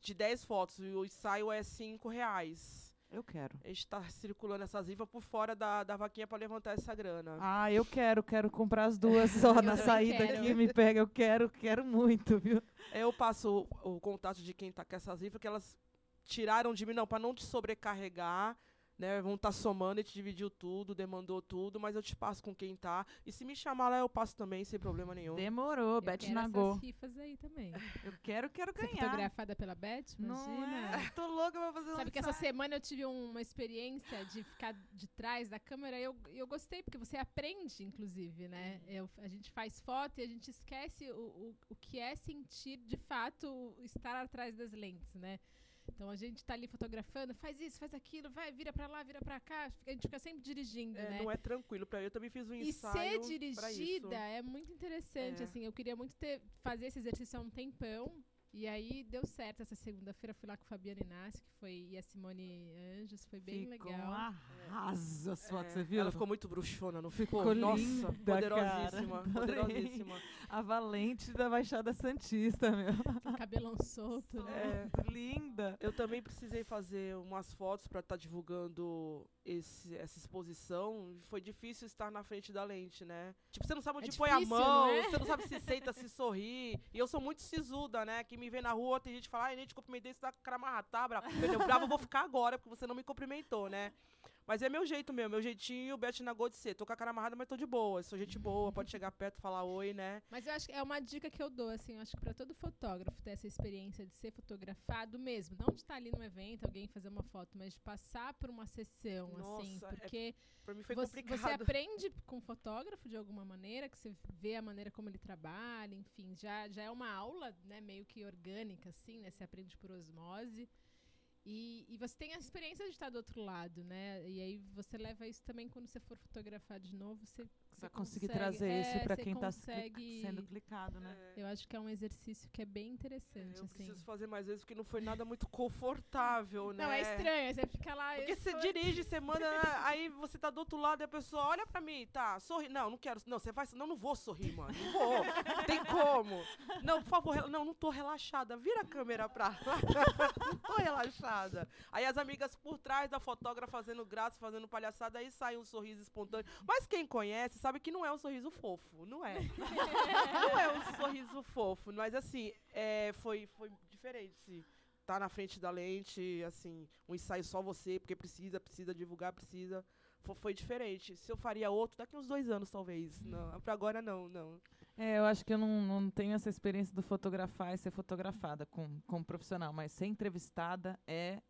de 10 fotos. E o ensaio é cinco reais. Eu quero. Gente tá circulando essas rifas por fora da, da vaquinha pra levantar essa grana. Ah, eu quero, quero comprar as duas só na saída quero. aqui. Me pega, eu quero, quero muito, viu? Eu passo o, o contato de quem tá com essas rifas, que elas tiraram de mim, não, pra não te sobrecarregar, né? Vão estar somando, a gente dividiu tudo, demandou tudo, mas eu te passo com quem tá. E se me chamar lá, eu passo também, sem problema nenhum. Demorou, Eu Beth quero Nagô. essas rifas aí também. Eu quero, quero Ser ganhar. fotografada pela Beth, Não imagina. é? Tô louca pra fazer Sabe que essa semana eu tive uma experiência de ficar de trás da câmera e eu, eu gostei, porque você aprende, inclusive, né? Eu- a gente faz foto e a gente esquece o, o, o que é sentir, de fato, estar atrás das lentes, né? Então a gente tá ali fotografando, faz isso, faz aquilo, vai, vira pra lá, vira pra cá. A gente fica sempre dirigindo, É, né? não é tranquilo pra eu também fiz um E ensaio ser pra isso. dirigida é muito interessante, É. assim. Eu queria muito ter, fazer esse exercício há um tempão. E aí deu certo. Essa segunda-feira fui lá com o Fabiano Inácio, que foi, e a Simone Anjos. Foi bem Ficou legal. arraso as fotos, É, você viu? Ela ficou muito bruxona, não ficou? Ficou Nossa, linda, poderosíssima, cara. poderosíssima. A valente da Baixada Santista, meu. Cabelão solto, né? É. Linda. Eu também precisei fazer umas fotos para estar divulgando esse, essa exposição. Foi difícil estar na frente da lente, né? Tipo, você não sabe onde É põe a mão, não é? você não sabe se senta, se sorri. E eu sou muito sisuda, né? Que me vê na rua, tem gente que fala, ai, nem te cumprimentei, você tá com cara marratá, bravo. Perdeu bravo, eu vou ficar agora, porque você não me cumprimentou, né? Mas é meu jeito mesmo, meu jeitinho, Beth Nagô de ser. Tô com a cara amarrada, mas tô de boa. Sou gente boa, pode chegar perto, falar oi, né? Mas eu acho que é uma dica que eu dou, assim, eu acho que para todo fotógrafo ter essa experiência de ser fotografado mesmo, não de estar ali no evento, alguém fazer uma foto, mas de passar por uma sessão, assim, Nossa, é porque Pra mim foi você, você complicado. aprende com o fotógrafo de alguma maneira, que você vê a maneira como ele trabalha, enfim, já, já é uma aula, né, meio que orgânica, assim, né, você aprende por osmose. E, e você tem a experiência de estar do outro lado, né? E aí você leva isso também quando você for fotografar de novo, você, você Vai conseguir consegue- trazer é, isso pra você quem tá cli- consegue- sendo clicado, né? É. Eu acho que é um exercício que é bem É, interessante, eu assim. preciso fazer mais vezes porque não foi nada muito confortável, né? Não, é estranho, você fica lá. Porque você sou- dirige, você manda, né, aí você tá do outro lado e a pessoa olha pra mim, tá, sorri. Não, não quero. Não, você vai. Não, não vou sorrir, mano. Não vou. Não tem como. Não, por favor, não, não tô relaxada. Vira a câmera pra lá. Não tô relaxada. Aí as amigas por trás da fotógrafa fazendo graça, fazendo palhaçada, aí sai um sorriso espontâneo. Mas quem conhece sabe que não é um sorriso fofo. Não é. não é um sorriso fofo. Mas assim, é, foi, foi diferente. Tá na frente da lente, assim, um ensaio só você, porque precisa, precisa divulgar, precisa. Fo- Foi diferente. Se eu faria outro, daqui uns dois anos, talvez. Não, pra agora, não, não. É, eu acho que eu não, não tenho essa experiência do fotografar e ser fotografada com, como profissional, mas ser entrevistada é,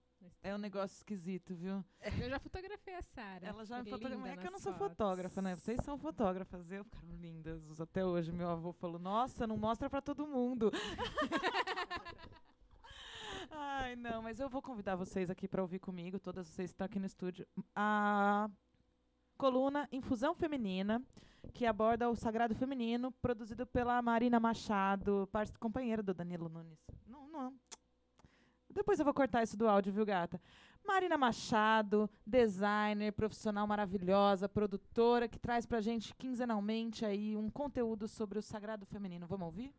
é um negócio esquisito, viu? Eu já fotografei a Sara. Ela já me fotografou. É que eu não sou fotos. fotógrafa, né? Vocês são fotógrafas. Eu ficaram lindas. Até hoje meu avô falou: Nossa, não mostra pra todo mundo. Ai, não, mas eu vou convidar vocês aqui pra ouvir comigo, todas vocês que estão aqui no estúdio, a coluna Infusão Feminina, que aborda o sagrado feminino, produzido pela Marina Machado, parte companheira do Danilo Nunes. Não, não. Depois eu vou cortar isso do áudio, viu, gata? Marina Machado, designer, profissional maravilhosa, produtora, que traz pra gente quinzenalmente aí um conteúdo sobre o sagrado feminino. Vamos ouvir?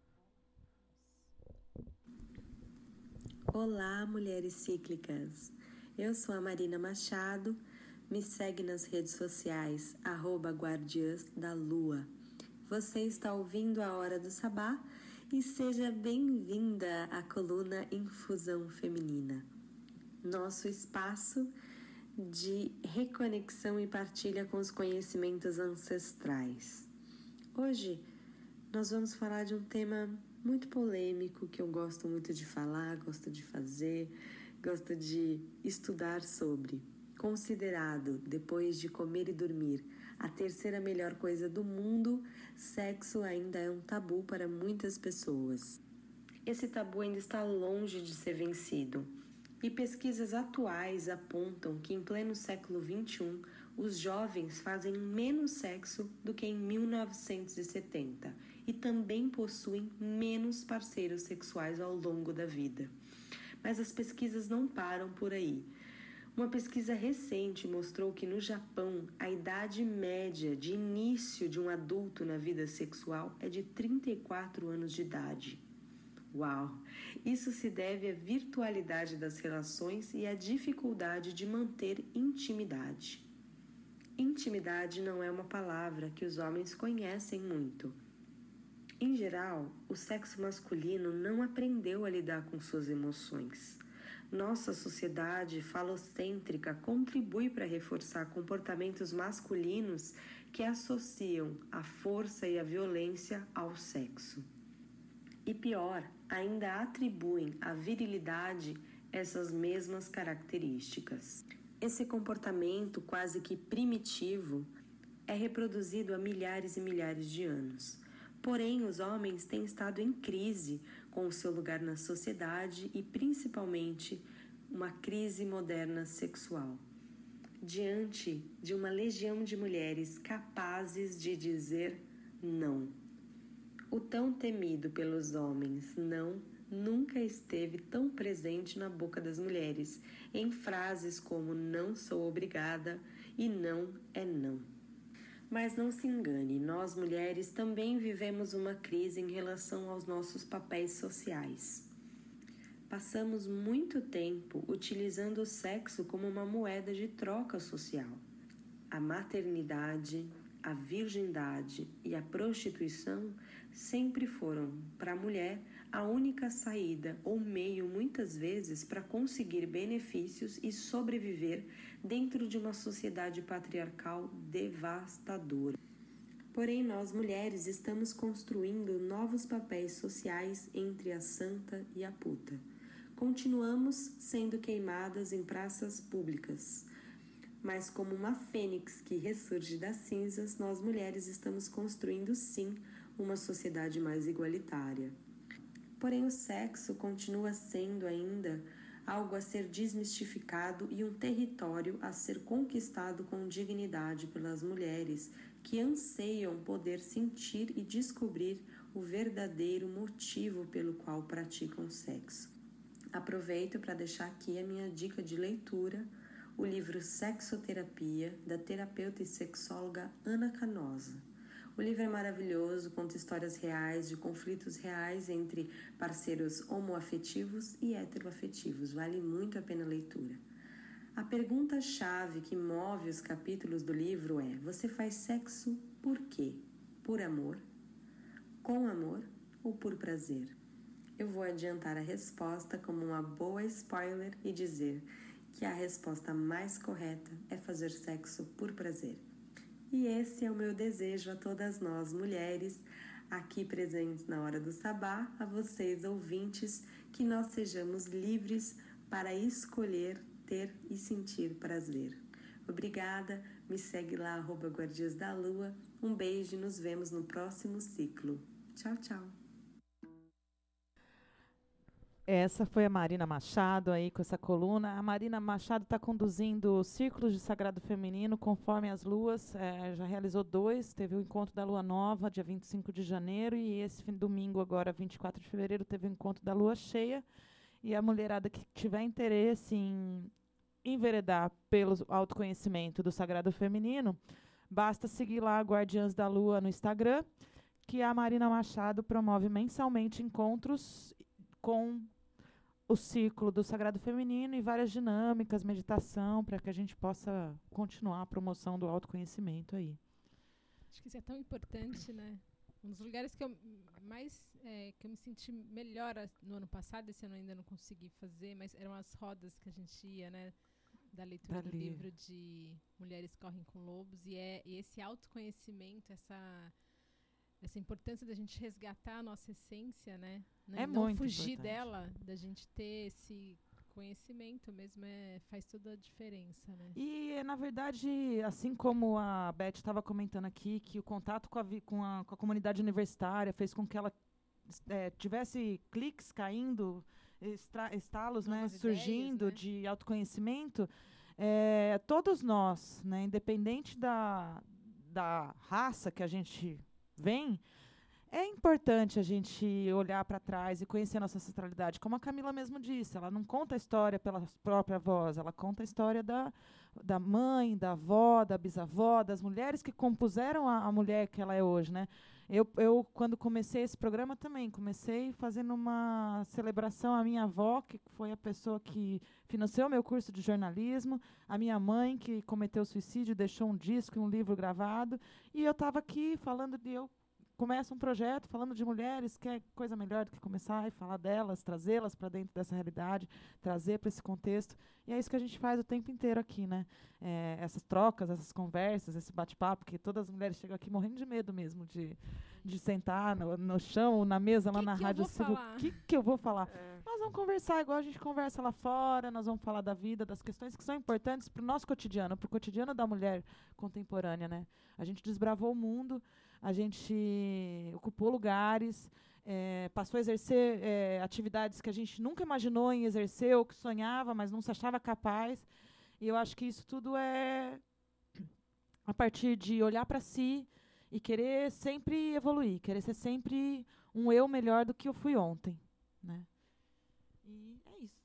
Olá, mulheres cíclicas. Eu sou a Marina Machado. Me segue nas redes sociais, arroba Guardiãs da Lua. Você está ouvindo a Hora do Sabá e seja bem-vinda à coluna Infusão Feminina. Nosso espaço de reconexão e partilha com os conhecimentos ancestrais. Hoje nós vamos falar de um tema muito polêmico que eu gosto muito de falar, gosto de fazer, gosto de estudar sobre. Considerado, depois de comer e dormir, a terceira melhor coisa do mundo, sexo ainda é um tabu para muitas pessoas. Esse tabu ainda está longe de ser vencido. E pesquisas atuais apontam que em pleno século XXI, os jovens fazem menos sexo do que em 1970 e também possuem menos parceiros sexuais ao longo da vida. Mas as pesquisas não param por aí. Uma pesquisa recente mostrou que no Japão a idade média de início de um adulto na vida sexual é de 34 anos de idade. Uau! Isso se deve à virtualidade das relações e à dificuldade de manter intimidade. Intimidade não é uma palavra que os homens conhecem muito. Em geral, o sexo masculino não aprendeu a lidar com suas emoções. Nossa sociedade falocêntrica contribui para reforçar comportamentos masculinos que associam a força e a violência ao sexo. E pior, ainda atribuem à virilidade essas mesmas características. Esse comportamento quase que primitivo é reproduzido há milhares e milhares de anos. Porém, os homens têm estado em crise com o seu lugar na sociedade e principalmente uma crise moderna sexual. Diante de uma legião de mulheres capazes de dizer não. O tão temido pelos homens não nunca esteve tão presente na boca das mulheres, em frases como não sou obrigada e não é não. Mas não se engane, nós mulheres também vivemos uma crise em relação aos nossos papéis sociais. Passamos muito tempo utilizando o sexo como uma moeda de troca social. A maternidade, a virgindade e a prostituição sempre foram, para a mulher, a única saída ou meio, muitas vezes, para conseguir benefícios e sobreviver dentro de uma sociedade patriarcal devastadora. Porém, nós mulheres estamos construindo novos papéis sociais entre a santa e a puta. Continuamos sendo queimadas em praças públicas, mas como uma fênix que ressurge das cinzas, nós mulheres estamos construindo sim uma sociedade mais igualitária. Porém, o sexo continua sendo ainda algo a ser desmistificado e um território a ser conquistado com dignidade pelas mulheres que anseiam poder sentir e descobrir o verdadeiro motivo pelo qual praticam sexo. Aproveito para deixar aqui a minha dica de leitura, o livro Sexoterapia, da terapeuta e sexóloga Ana Canosa. O livro é maravilhoso, conta histórias reais de conflitos reais entre parceiros homoafetivos e heteroafetivos. Vale muito a pena a leitura. A pergunta-chave que move os capítulos do livro é: você faz sexo por quê? Por amor? Com amor ou por prazer? Eu vou adiantar a resposta como uma boa spoiler e dizer que a resposta mais correta é fazer sexo por prazer. E esse é o meu desejo a todas nós mulheres aqui presentes na hora do sabá, a vocês ouvintes, que nós sejamos livres para escolher, ter e sentir prazer. Obrigada, me segue lá, arroba Guardias da Lua. Um beijo e nos vemos no próximo ciclo. Tchau, tchau. Essa foi a Marina Machado aí com essa coluna. A Marina Machado está conduzindo círculos de sagrado feminino conforme as luas. É, já realizou dois. Teve o encontro da lua nova, dia 25 de janeiro, e esse fim, domingo, agora 24 de fevereiro, teve o encontro da lua cheia. E a mulherada que tiver interesse em enveredar pelo autoconhecimento do sagrado feminino, basta seguir lá Guardiãs da Lua no Instagram, que a Marina Machado promove mensalmente encontros com o ciclo do Sagrado Feminino e várias dinâmicas, meditação, para que a gente possa continuar a promoção do autoconhecimento aí. Acho que isso é tão importante, né? Um dos lugares que eu mais é, que eu me senti melhor no ano passado, esse ano ainda não consegui fazer, mas eram as rodas que a gente ia, né? Da leitura do livro de Mulheres Correm com Lobos. E, é, e esse autoconhecimento, essa essa importância da gente resgatar a nossa essência, né? É não muito fugir importante. dela, da gente ter esse conhecimento mesmo, é, faz toda a diferença, né? E, na verdade, assim como a Beth estava comentando aqui, que o contato com a, com a, com a comunidade universitária fez com que ela eh, tivesse cliques caindo, estalos né, ideias, surgindo né? de autoconhecimento, eh, todos nós, né, independente da, da raça que a gente vem, é importante a gente olhar para trás e conhecer a nossa ancestralidade. Como a Camila mesmo disse, ela não conta a história pela própria voz, ela conta a história da, da mãe, da avó, da bisavó, das mulheres que compuseram a, a mulher que ela é hoje, né? Eu, eu, quando comecei esse programa também, comecei fazendo uma celebração. À minha avó, que foi a pessoa que financiou meu curso de jornalismo, a minha mãe, que cometeu suicídio, deixou um disco e um livro gravado, e eu estava aqui falando de eu começa um projeto falando de mulheres, que é coisa melhor do que começar e falar delas, trazê-las para dentro dessa realidade, trazer para esse contexto. E é isso que a gente faz o tempo inteiro aqui, né? É, essas trocas, essas conversas, esse bate-papo, que todas as mulheres chegam aqui morrendo de medo mesmo de, de sentar no, no chão, na mesa, lá Que na que rádio. O que, que eu vou falar? É. Nós vamos conversar igual a gente conversa lá fora, nós vamos falar da vida, das questões que são importantes para o nosso cotidiano, para o cotidiano da mulher contemporânea, né? A gente desbravou o mundo, a gente ocupou lugares, eh, passou a exercer eh, atividades que a gente nunca imaginou em exercer ou que sonhava, mas não se achava capaz. E eu acho que isso tudo é a partir de olhar para si e querer sempre evoluir, querer ser sempre um eu melhor do que eu fui ontem, né? E é isso.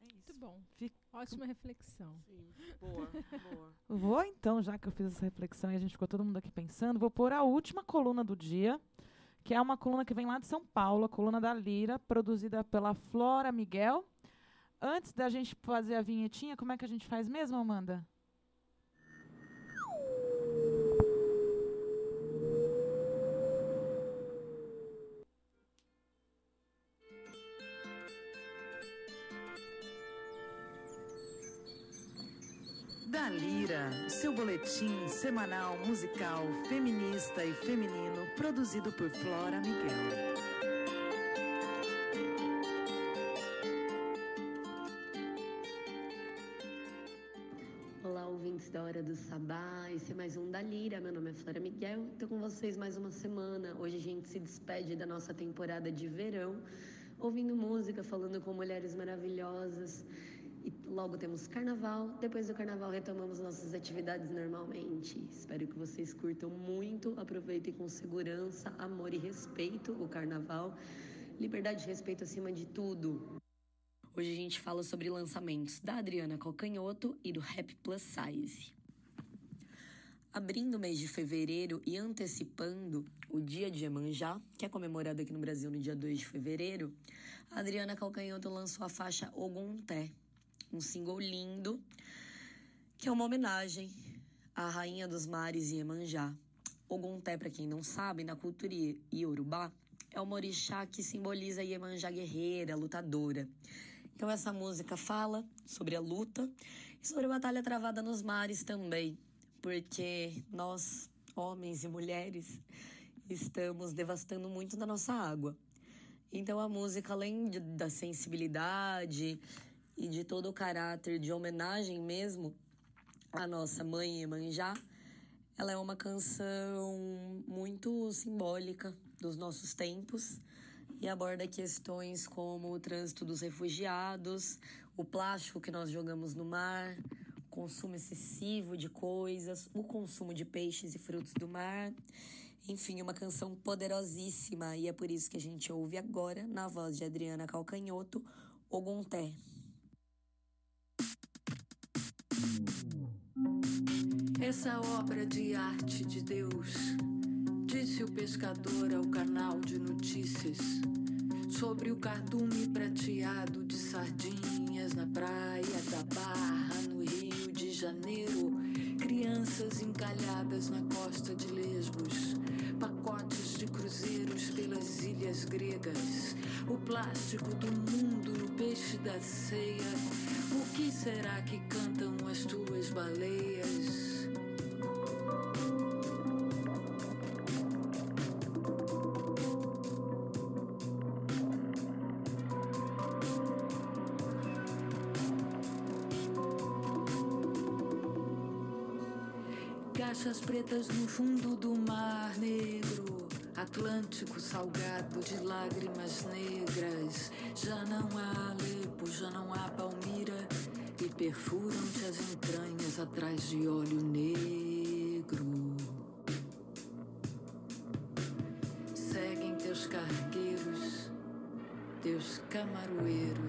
É Muito isso. Bom. Fica- Ótima reflexão. Sim, boa, boa. Vou então, já que eu fiz essa reflexão e a gente ficou todo mundo aqui pensando, vou pôr a última coluna do dia, que é uma coluna que vem lá de São Paulo, a coluna da Lira, produzida pela Flora Miguel. Antes da gente fazer a vinhetinha, como é que a gente faz mesmo, Amanda? Boletim semanal musical feminista e feminino produzido por Flora Miguel. Olá, ouvintes da Hora do Sabá. Esse é mais um da Lira. Meu nome é Flora Miguel. Estou com vocês mais uma semana. Hoje a gente se despede da nossa temporada de verão, ouvindo música, falando com mulheres maravilhosas. E logo temos carnaval. Depois do carnaval retomamos nossas atividades normalmente. Espero que vocês curtam muito. Aproveitem com segurança, amor e respeito o carnaval. Liberdade e respeito acima de tudo. Hoje a gente fala sobre lançamentos da Adriana Calcanhoto e do Rap Plus Size. Abrindo o mês de fevereiro e antecipando o Dia de Iemanjá, que é comemorado aqui no Brasil no dia 2 de fevereiro, a Adriana Calcanhoto lançou a faixa Ogunté, um single lindo, que é uma homenagem à Rainha dos Mares Iemanjá. Ogunté, para quem não sabe, na cultura iorubá, é uma orixá que simboliza Iemanjá guerreira, lutadora. Então essa música fala sobre a luta e sobre a batalha travada nos mares também, porque nós, homens e mulheres, estamos devastando muito da nossa água. Então a música, além da sensibilidade e de todo o caráter de homenagem mesmo à nossa mãe Iemanjá, ela é uma canção muito simbólica dos nossos tempos e aborda questões como o trânsito dos refugiados, o plástico que nós jogamos no mar, o consumo excessivo de coisas, o consumo de peixes e frutos do mar. Enfim, uma canção poderosíssima e é por isso que a gente ouve agora, na voz de Adriana Calcanhoto, Ogunté. Essa obra de arte de Deus, disse o pescador ao canal de notícias, sobre o cardume prateado de sardinhas na praia da Barra, no Rio de Janeiro, crianças encalhadas na costa de Lesbos, pacotes cruzeiros pelas ilhas gregas, o plástico do mundo no peixe da ceia. O que será que cantam as tuas baleias? Caixas pretas no fundo do mar negro. Atlântico salgado de lágrimas negras. Já não há Alepo, já não há Palmira. E perfuram-te as entranhas atrás de óleo negro. Seguem teus cargueiros, teus camaroeiros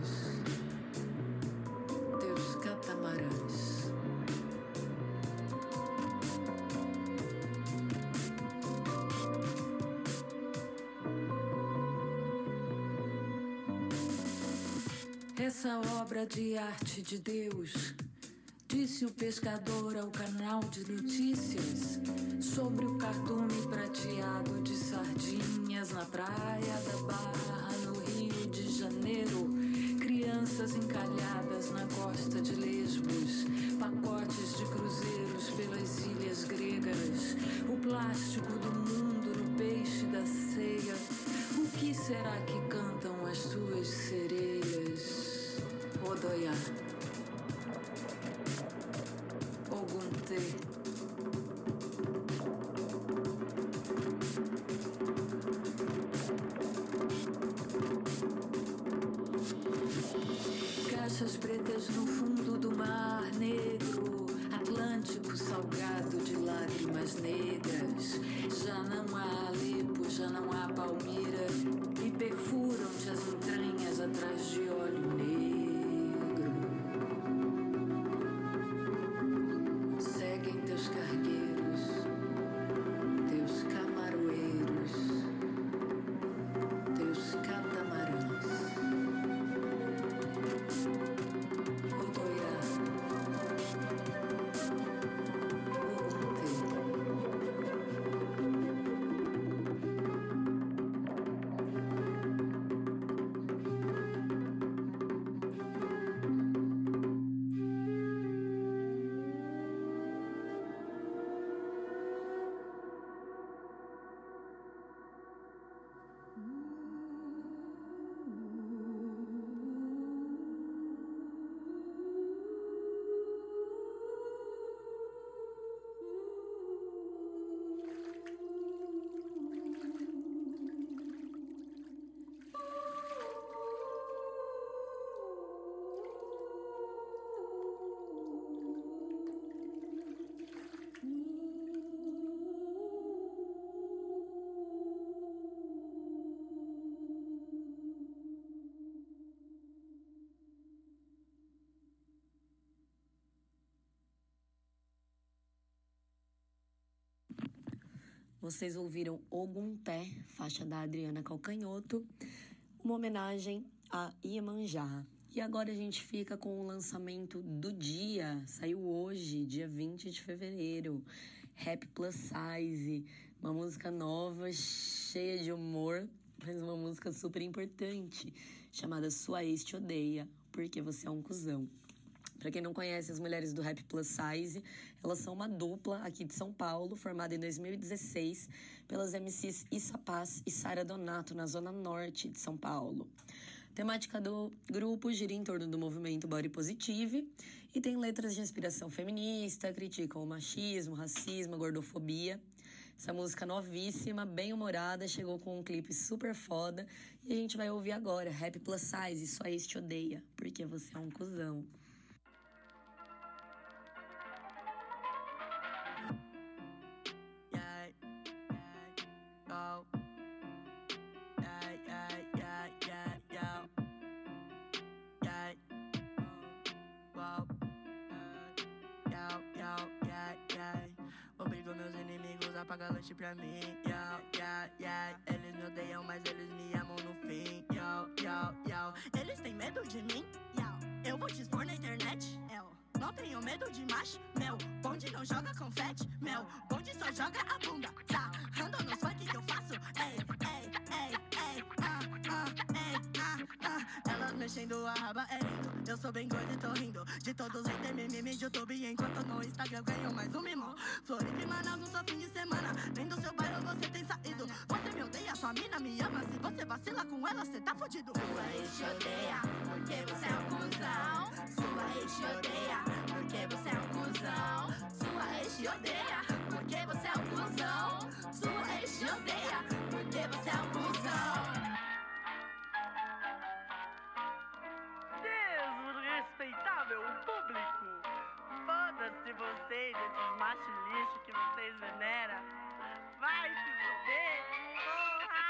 Essa obra de arte de Deus, disse o pescador ao canal de notícias, sobre o cardume prateado de sardinhas na praia da Barra, no Rio de Janeiro. Crianças encalhadas na costa de Lesbos, pacotes de cruzeiros pelas ilhas gregas, o plástico do mundo no peixe da ceia. O que será que cantam as suas sereias? 都一样 Vocês ouviram Ogunté, faixa da Adriana Calcanhoto, uma homenagem a Iemanjá. E agora a gente fica com o lançamento do dia. Saiu hoje, dia 20 de fevereiro. Rap Plus Size, uma música nova, cheia de humor, mas uma música super importante, chamada Sua Ex Te Odeia, porque você é um cuzão. Pra quem não conhece as mulheres do Rap Plus Size, elas são uma dupla aqui de São Paulo, formada em 2016 pelas MCs Issa Paz e Sara Donato, na zona norte de São Paulo. A temática do grupo gira em torno do movimento Body Positive e tem letras de inspiração feminista, criticam o machismo, racismo, gordofobia. Essa música novíssima, bem humorada, chegou com um clipe super foda e a gente vai ouvir agora, Rap Plus Size, Só Ex Te Odeia, porque você é um cuzão. Inimigos a pagar lanche pra mim, yeah, yeah, yeah. Eles me odeiam, mas eles me amam no fim, yo, yo, yo. Eles têm medo de mim, yo. Eu vou te expor na internet, eu. Não tenho medo de macho, meu. Bonde não joga confete, meu. Bonde só joga a bunda, tá? Ando nos funk que eu faço, ei, mexendo a raba é lindo. Eu sou bem gordo e tô rindo. De todos os mimimi de YouTube. Enquanto no Instagram ganho mais um mimo. Floripa e Manaus no seu fim de semana. Nem do seu bairro você tem saído. Você me odeia, sua mina me ama. Se você vacila com ela, você tá fudido. Sua ex odeia, porque você é um cuzão. Sua ex odeia, porque você é um cuzão. Sua ex odeia, porque você é um cuzão. Sua ex odeia, porque você é um cuzão. Foda-se vocês, esses machos lixo que vocês veneram! Vai se fuder! Porra!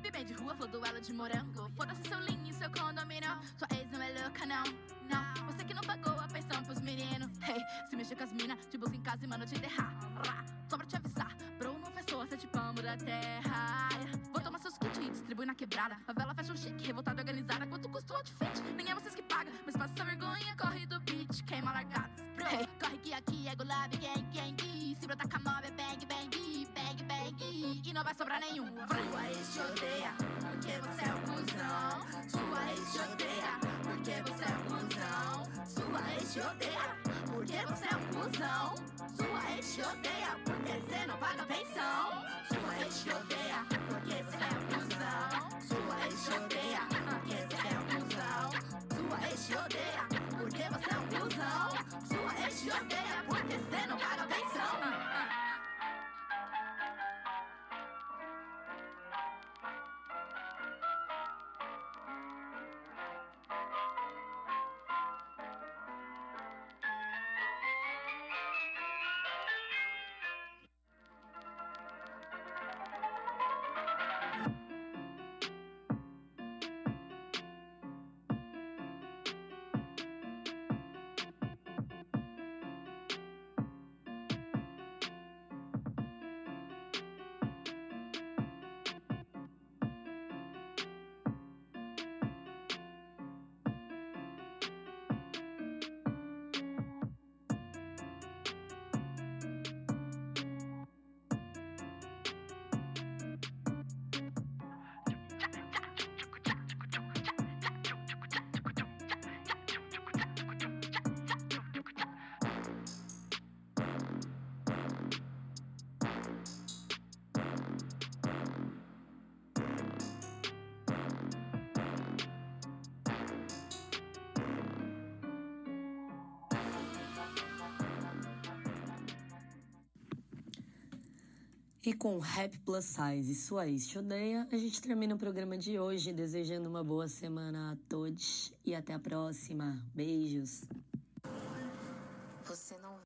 Bebê de rua flor duelo de morango. Foda-se seu linho seu condomínio. Sua ex não é louca, não. Não, você que não pagou a pensão pros meninos. Hey, se mexer com as minas, te busca em casa e manda te enterrar. Rá, Só pra te avisar, Sua, sete pambo da terra. Vou tomar seus kits e distribui na quebrada. Favela fashion chique, revoltada organizada. Quanto custa o outfit? Nem é vocês que pagam, mas passa essa vergonha, corre do beat, queima largadas. Hey, corre que aqui é gulab, gang, gang. Se brotar com a mob é bang, bang, bang, bang. E não vai sobrar nenhum. Sua ex te odeia, porque você é um cuzão. Sua ex te odeia, porque você é um cuzão. Sua ex te odeia, porque você é um cuzão. Sua ex te odeia, porque você não paga pensão. Sua ex te E com Rap Plus Size e sua ex te odeia, a gente termina o programa de hoje desejando uma boa semana a todos e até a próxima. Beijos. Você não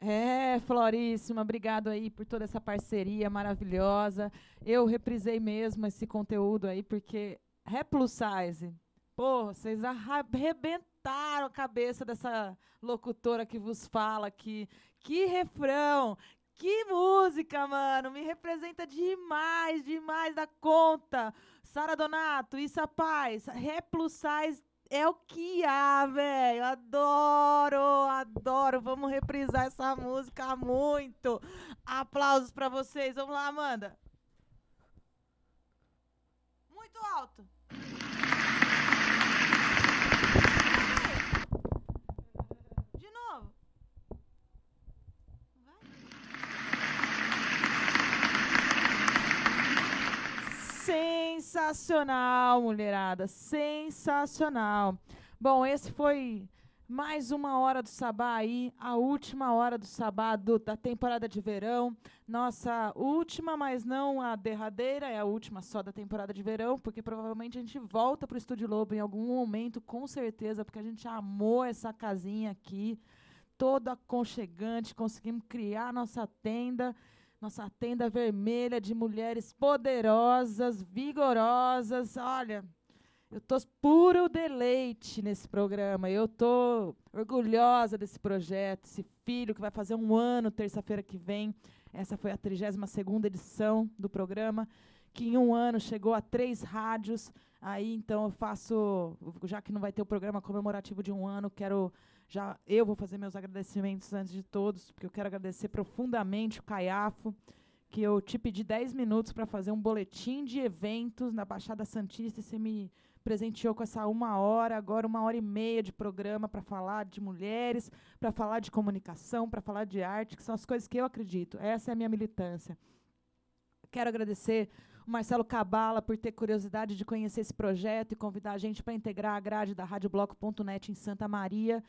É, Floríssima, obrigado aí por toda essa parceria maravilhosa. Eu reprisei mesmo esse conteúdo aí, porque é plus size. Porra, vocês arrebentaram a cabeça dessa locutora que vos fala aqui. Que refrão! Que música, mano! Me representa demais, demais da conta. Sara Donato, Issa Paz, Ré Plus Size é o que há, velho. Adoro, adoro. Vamos reprisar essa música muito. Aplausos pra vocês. Vamos lá, Amanda. Muito alto. De novo. Sensacional, mulherada. Sensacional. Bom, esse foi mais uma hora do sabá aí, a última hora do sabá do- da temporada de verão. Nossa última, mas não a derradeira, é a última só da temporada de verão, porque provavelmente a gente volta pro Estúdio Lobo em algum momento, com certeza, porque a gente amou essa casinha aqui, toda aconchegante, conseguimos criar nossa tenda nossa tenda vermelha de mulheres poderosas, vigorosas. Olha, eu tô puro deleite nesse programa. Eu tô orgulhosa desse projeto, esse filho que vai fazer um ano terça-feira que vem. Essa foi a 32ª edição do programa, que em um ano chegou a três rádios. Aí, então, eu faço, já que não vai ter o programa comemorativo de um ano, quero já eu vou fazer meus agradecimentos antes de todos, porque eu quero agradecer profundamente o Caiafo, que eu te pedi 10 minutos para fazer um boletim de eventos na Baixada Santista e você me presenteou com essa uma hora, agora uma hora e meia de programa para falar de mulheres, para falar de comunicação, para falar de arte, que são as coisas que eu acredito. Essa é a minha militância. Quero agradecer o Marcelo Cabala por ter curiosidade de conhecer esse projeto e convidar a gente para integrar a grade da radiobloco.net em Santa Maria.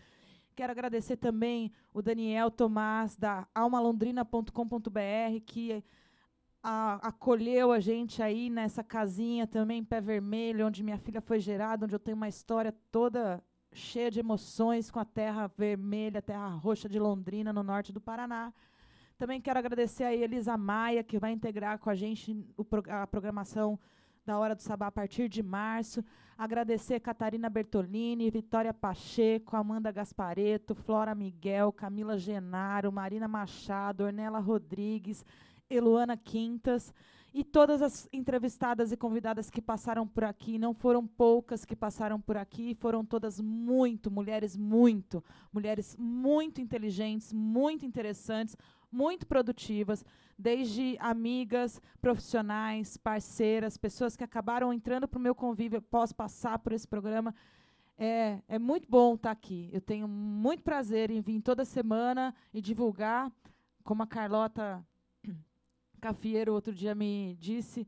Quero agradecer também o Daniel Tomás, da almalondrina.com.br, que a- acolheu a gente aí nessa casinha também, Pé Vermelho, onde minha filha foi gerada, onde eu tenho uma história toda cheia de emoções com a terra vermelha, terra roxa de Londrina, no norte do Paraná. Também quero agradecer a Elisa Maia, que vai integrar com a gente o a programação da Hora do Sabá a partir de março. Agradecer Catarina Bertolini, Vitória Pacheco, Amanda Gaspareto, Flora Miguel, Camila Genaro, Marina Machado, Ornella Rodrigues, Eluana Quintas e todas as entrevistadas e convidadas que passaram por aqui. Não foram poucas que passaram por aqui, foram todas muito, mulheres muito, mulheres muito inteligentes, muito interessantes, muito produtivas, desde amigas, profissionais, parceiras, pessoas que acabaram entrando para o meu convívio após passar por esse programa. É, é muito bom estar aqui. Eu tenho muito prazer em vir toda semana e divulgar, como a Carlota Cafieiro outro dia me disse,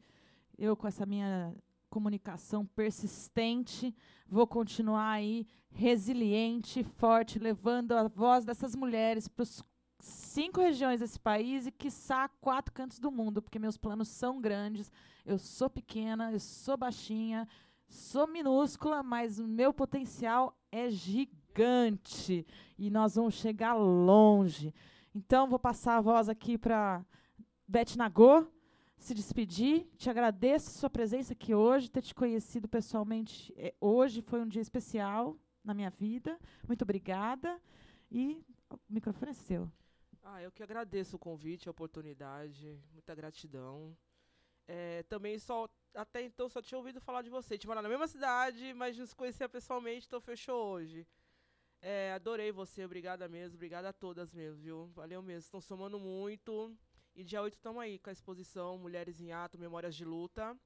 eu com essa minha comunicação persistente, vou continuar aí resiliente, forte, levando a voz dessas mulheres para os cinco regiões desse país e, quiçá, quatro cantos do mundo, porque meus planos são grandes. Eu sou pequena, eu sou baixinha, sou minúscula, mas o meu potencial é gigante e nós vamos chegar longe. Então, vou passar a voz aqui para Beth Nagô se despedir. Te agradeço a sua presença aqui hoje, ter te conhecido pessoalmente eh, hoje foi um dia especial na minha vida. Muito obrigada. E o microfone é seu. Ah, eu que agradeço o convite, a oportunidade, muita gratidão. É, também só, até então, só tinha ouvido falar de você. A gente mora na mesma cidade, mas não se conhecia pessoalmente, então fechou hoje. É, adorei você, obrigada mesmo, obrigada a todas mesmo, viu? Valeu mesmo, estão somando muito. E dia 8 estamos aí com a exposição Mulheres em Ato, Memórias de Luta.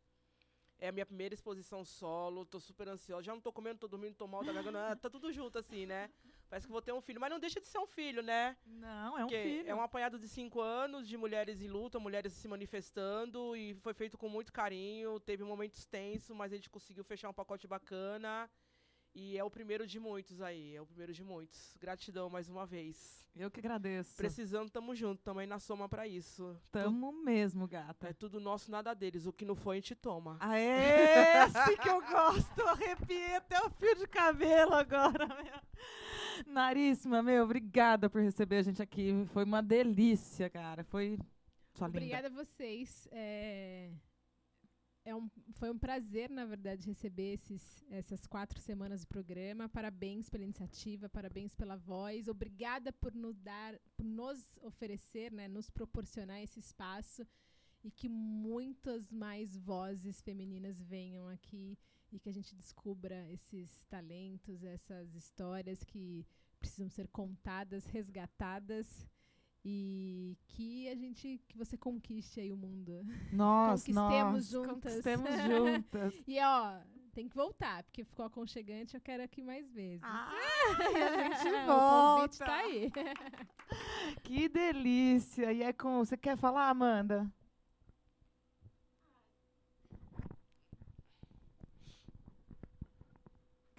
É a minha primeira exposição solo, tô super ansiosa. Já não tô comendo, tô dormindo, tô mal ah, tá tudo junto assim, né? Parece que vou ter um filho, mas não deixa de ser um filho, né? Não, é um Porque filho. É um apanhado de cinco anos de mulheres em luta, mulheres se manifestando e foi feito com muito carinho. Teve momentos tensos, mas a gente conseguiu fechar um pacote bacana. E é o primeiro de muitos aí, é o primeiro de muitos. Gratidão mais uma vez. Eu que agradeço. Precisando, tamo junto, tamo aí na soma pra isso. Tamo mesmo, gata. É tudo nosso, nada deles. O que não foi, a gente toma. Ah, é esse que eu gosto. Arrepiei até o fio de cabelo agora, meu. Naríssima, meu, obrigada por receber a gente aqui. Foi uma delícia, cara. Foi linda. Obrigada a vocês. É, é um, foi um prazer, na verdade, receber esses, essas quatro semanas do programa. Parabéns pela iniciativa, parabéns pela voz. Obrigada por nos dar, por nos oferecer, né, nos proporcionar esse espaço e que muitas mais vozes femininas venham aqui e que a gente descubra esses talentos, essas histórias que precisam ser contadas, resgatadas e que a gente que você conquiste aí o mundo. Nós, Conquistemos nós, juntas. conquistemos juntas. e ó, tem que voltar, porque ficou aconchegante, eu quero aqui mais vezes. Ah, a gente o convite volta. tá aí. Que delícia. E é com. Você quer falar, Amanda?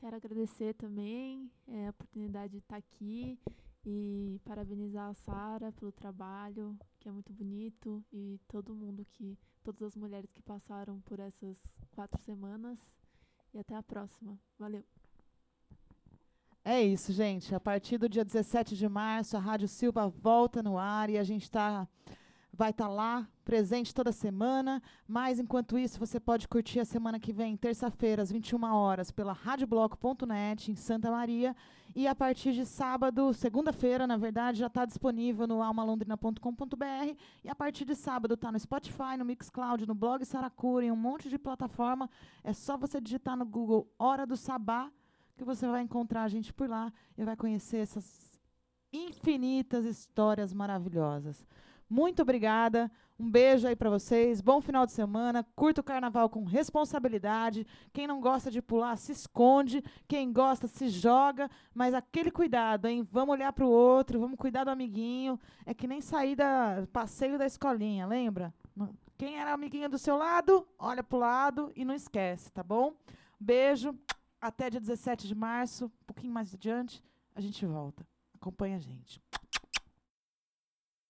Quero agradecer também é, a oportunidade de estar aqui e parabenizar a Sara pelo trabalho, que é muito bonito, e todo mundo que, todas as mulheres que passaram por essas quatro semanas. E até a próxima. Valeu. É isso, gente. A partir do dia 17 de março, a Rádio Silva volta no ar e a gente tá, vai estar lá, presente toda semana. Mas, enquanto isso, você pode curtir a semana que vem, terça-feira, às 21 horas, pela radiobloco.net, em Santa Maria. E a partir de sábado, segunda-feira, na verdade, já está disponível no almalondrina.com.br. E a partir de sábado está no Spotify, no Mixcloud, no blog Saracura, em um monte de plataforma. É só você digitar no Google Hora do Sabá que você vai encontrar a gente por lá e vai conhecer essas infinitas histórias maravilhosas. Muito obrigada. Um beijo aí para vocês. Bom final de semana. Curta o carnaval com responsabilidade. Quem não gosta de pular, se esconde. Quem gosta, se joga. Mas aquele cuidado, hein? Vamos olhar para o outro, vamos cuidar do amiguinho. É que nem sair da passeio da escolinha, lembra? Quem era amiguinho do seu lado, olha pro lado e não esquece, tá bom? Beijo. Até dia 17 de março, um pouquinho mais adiante, a gente volta. Acompanha a gente.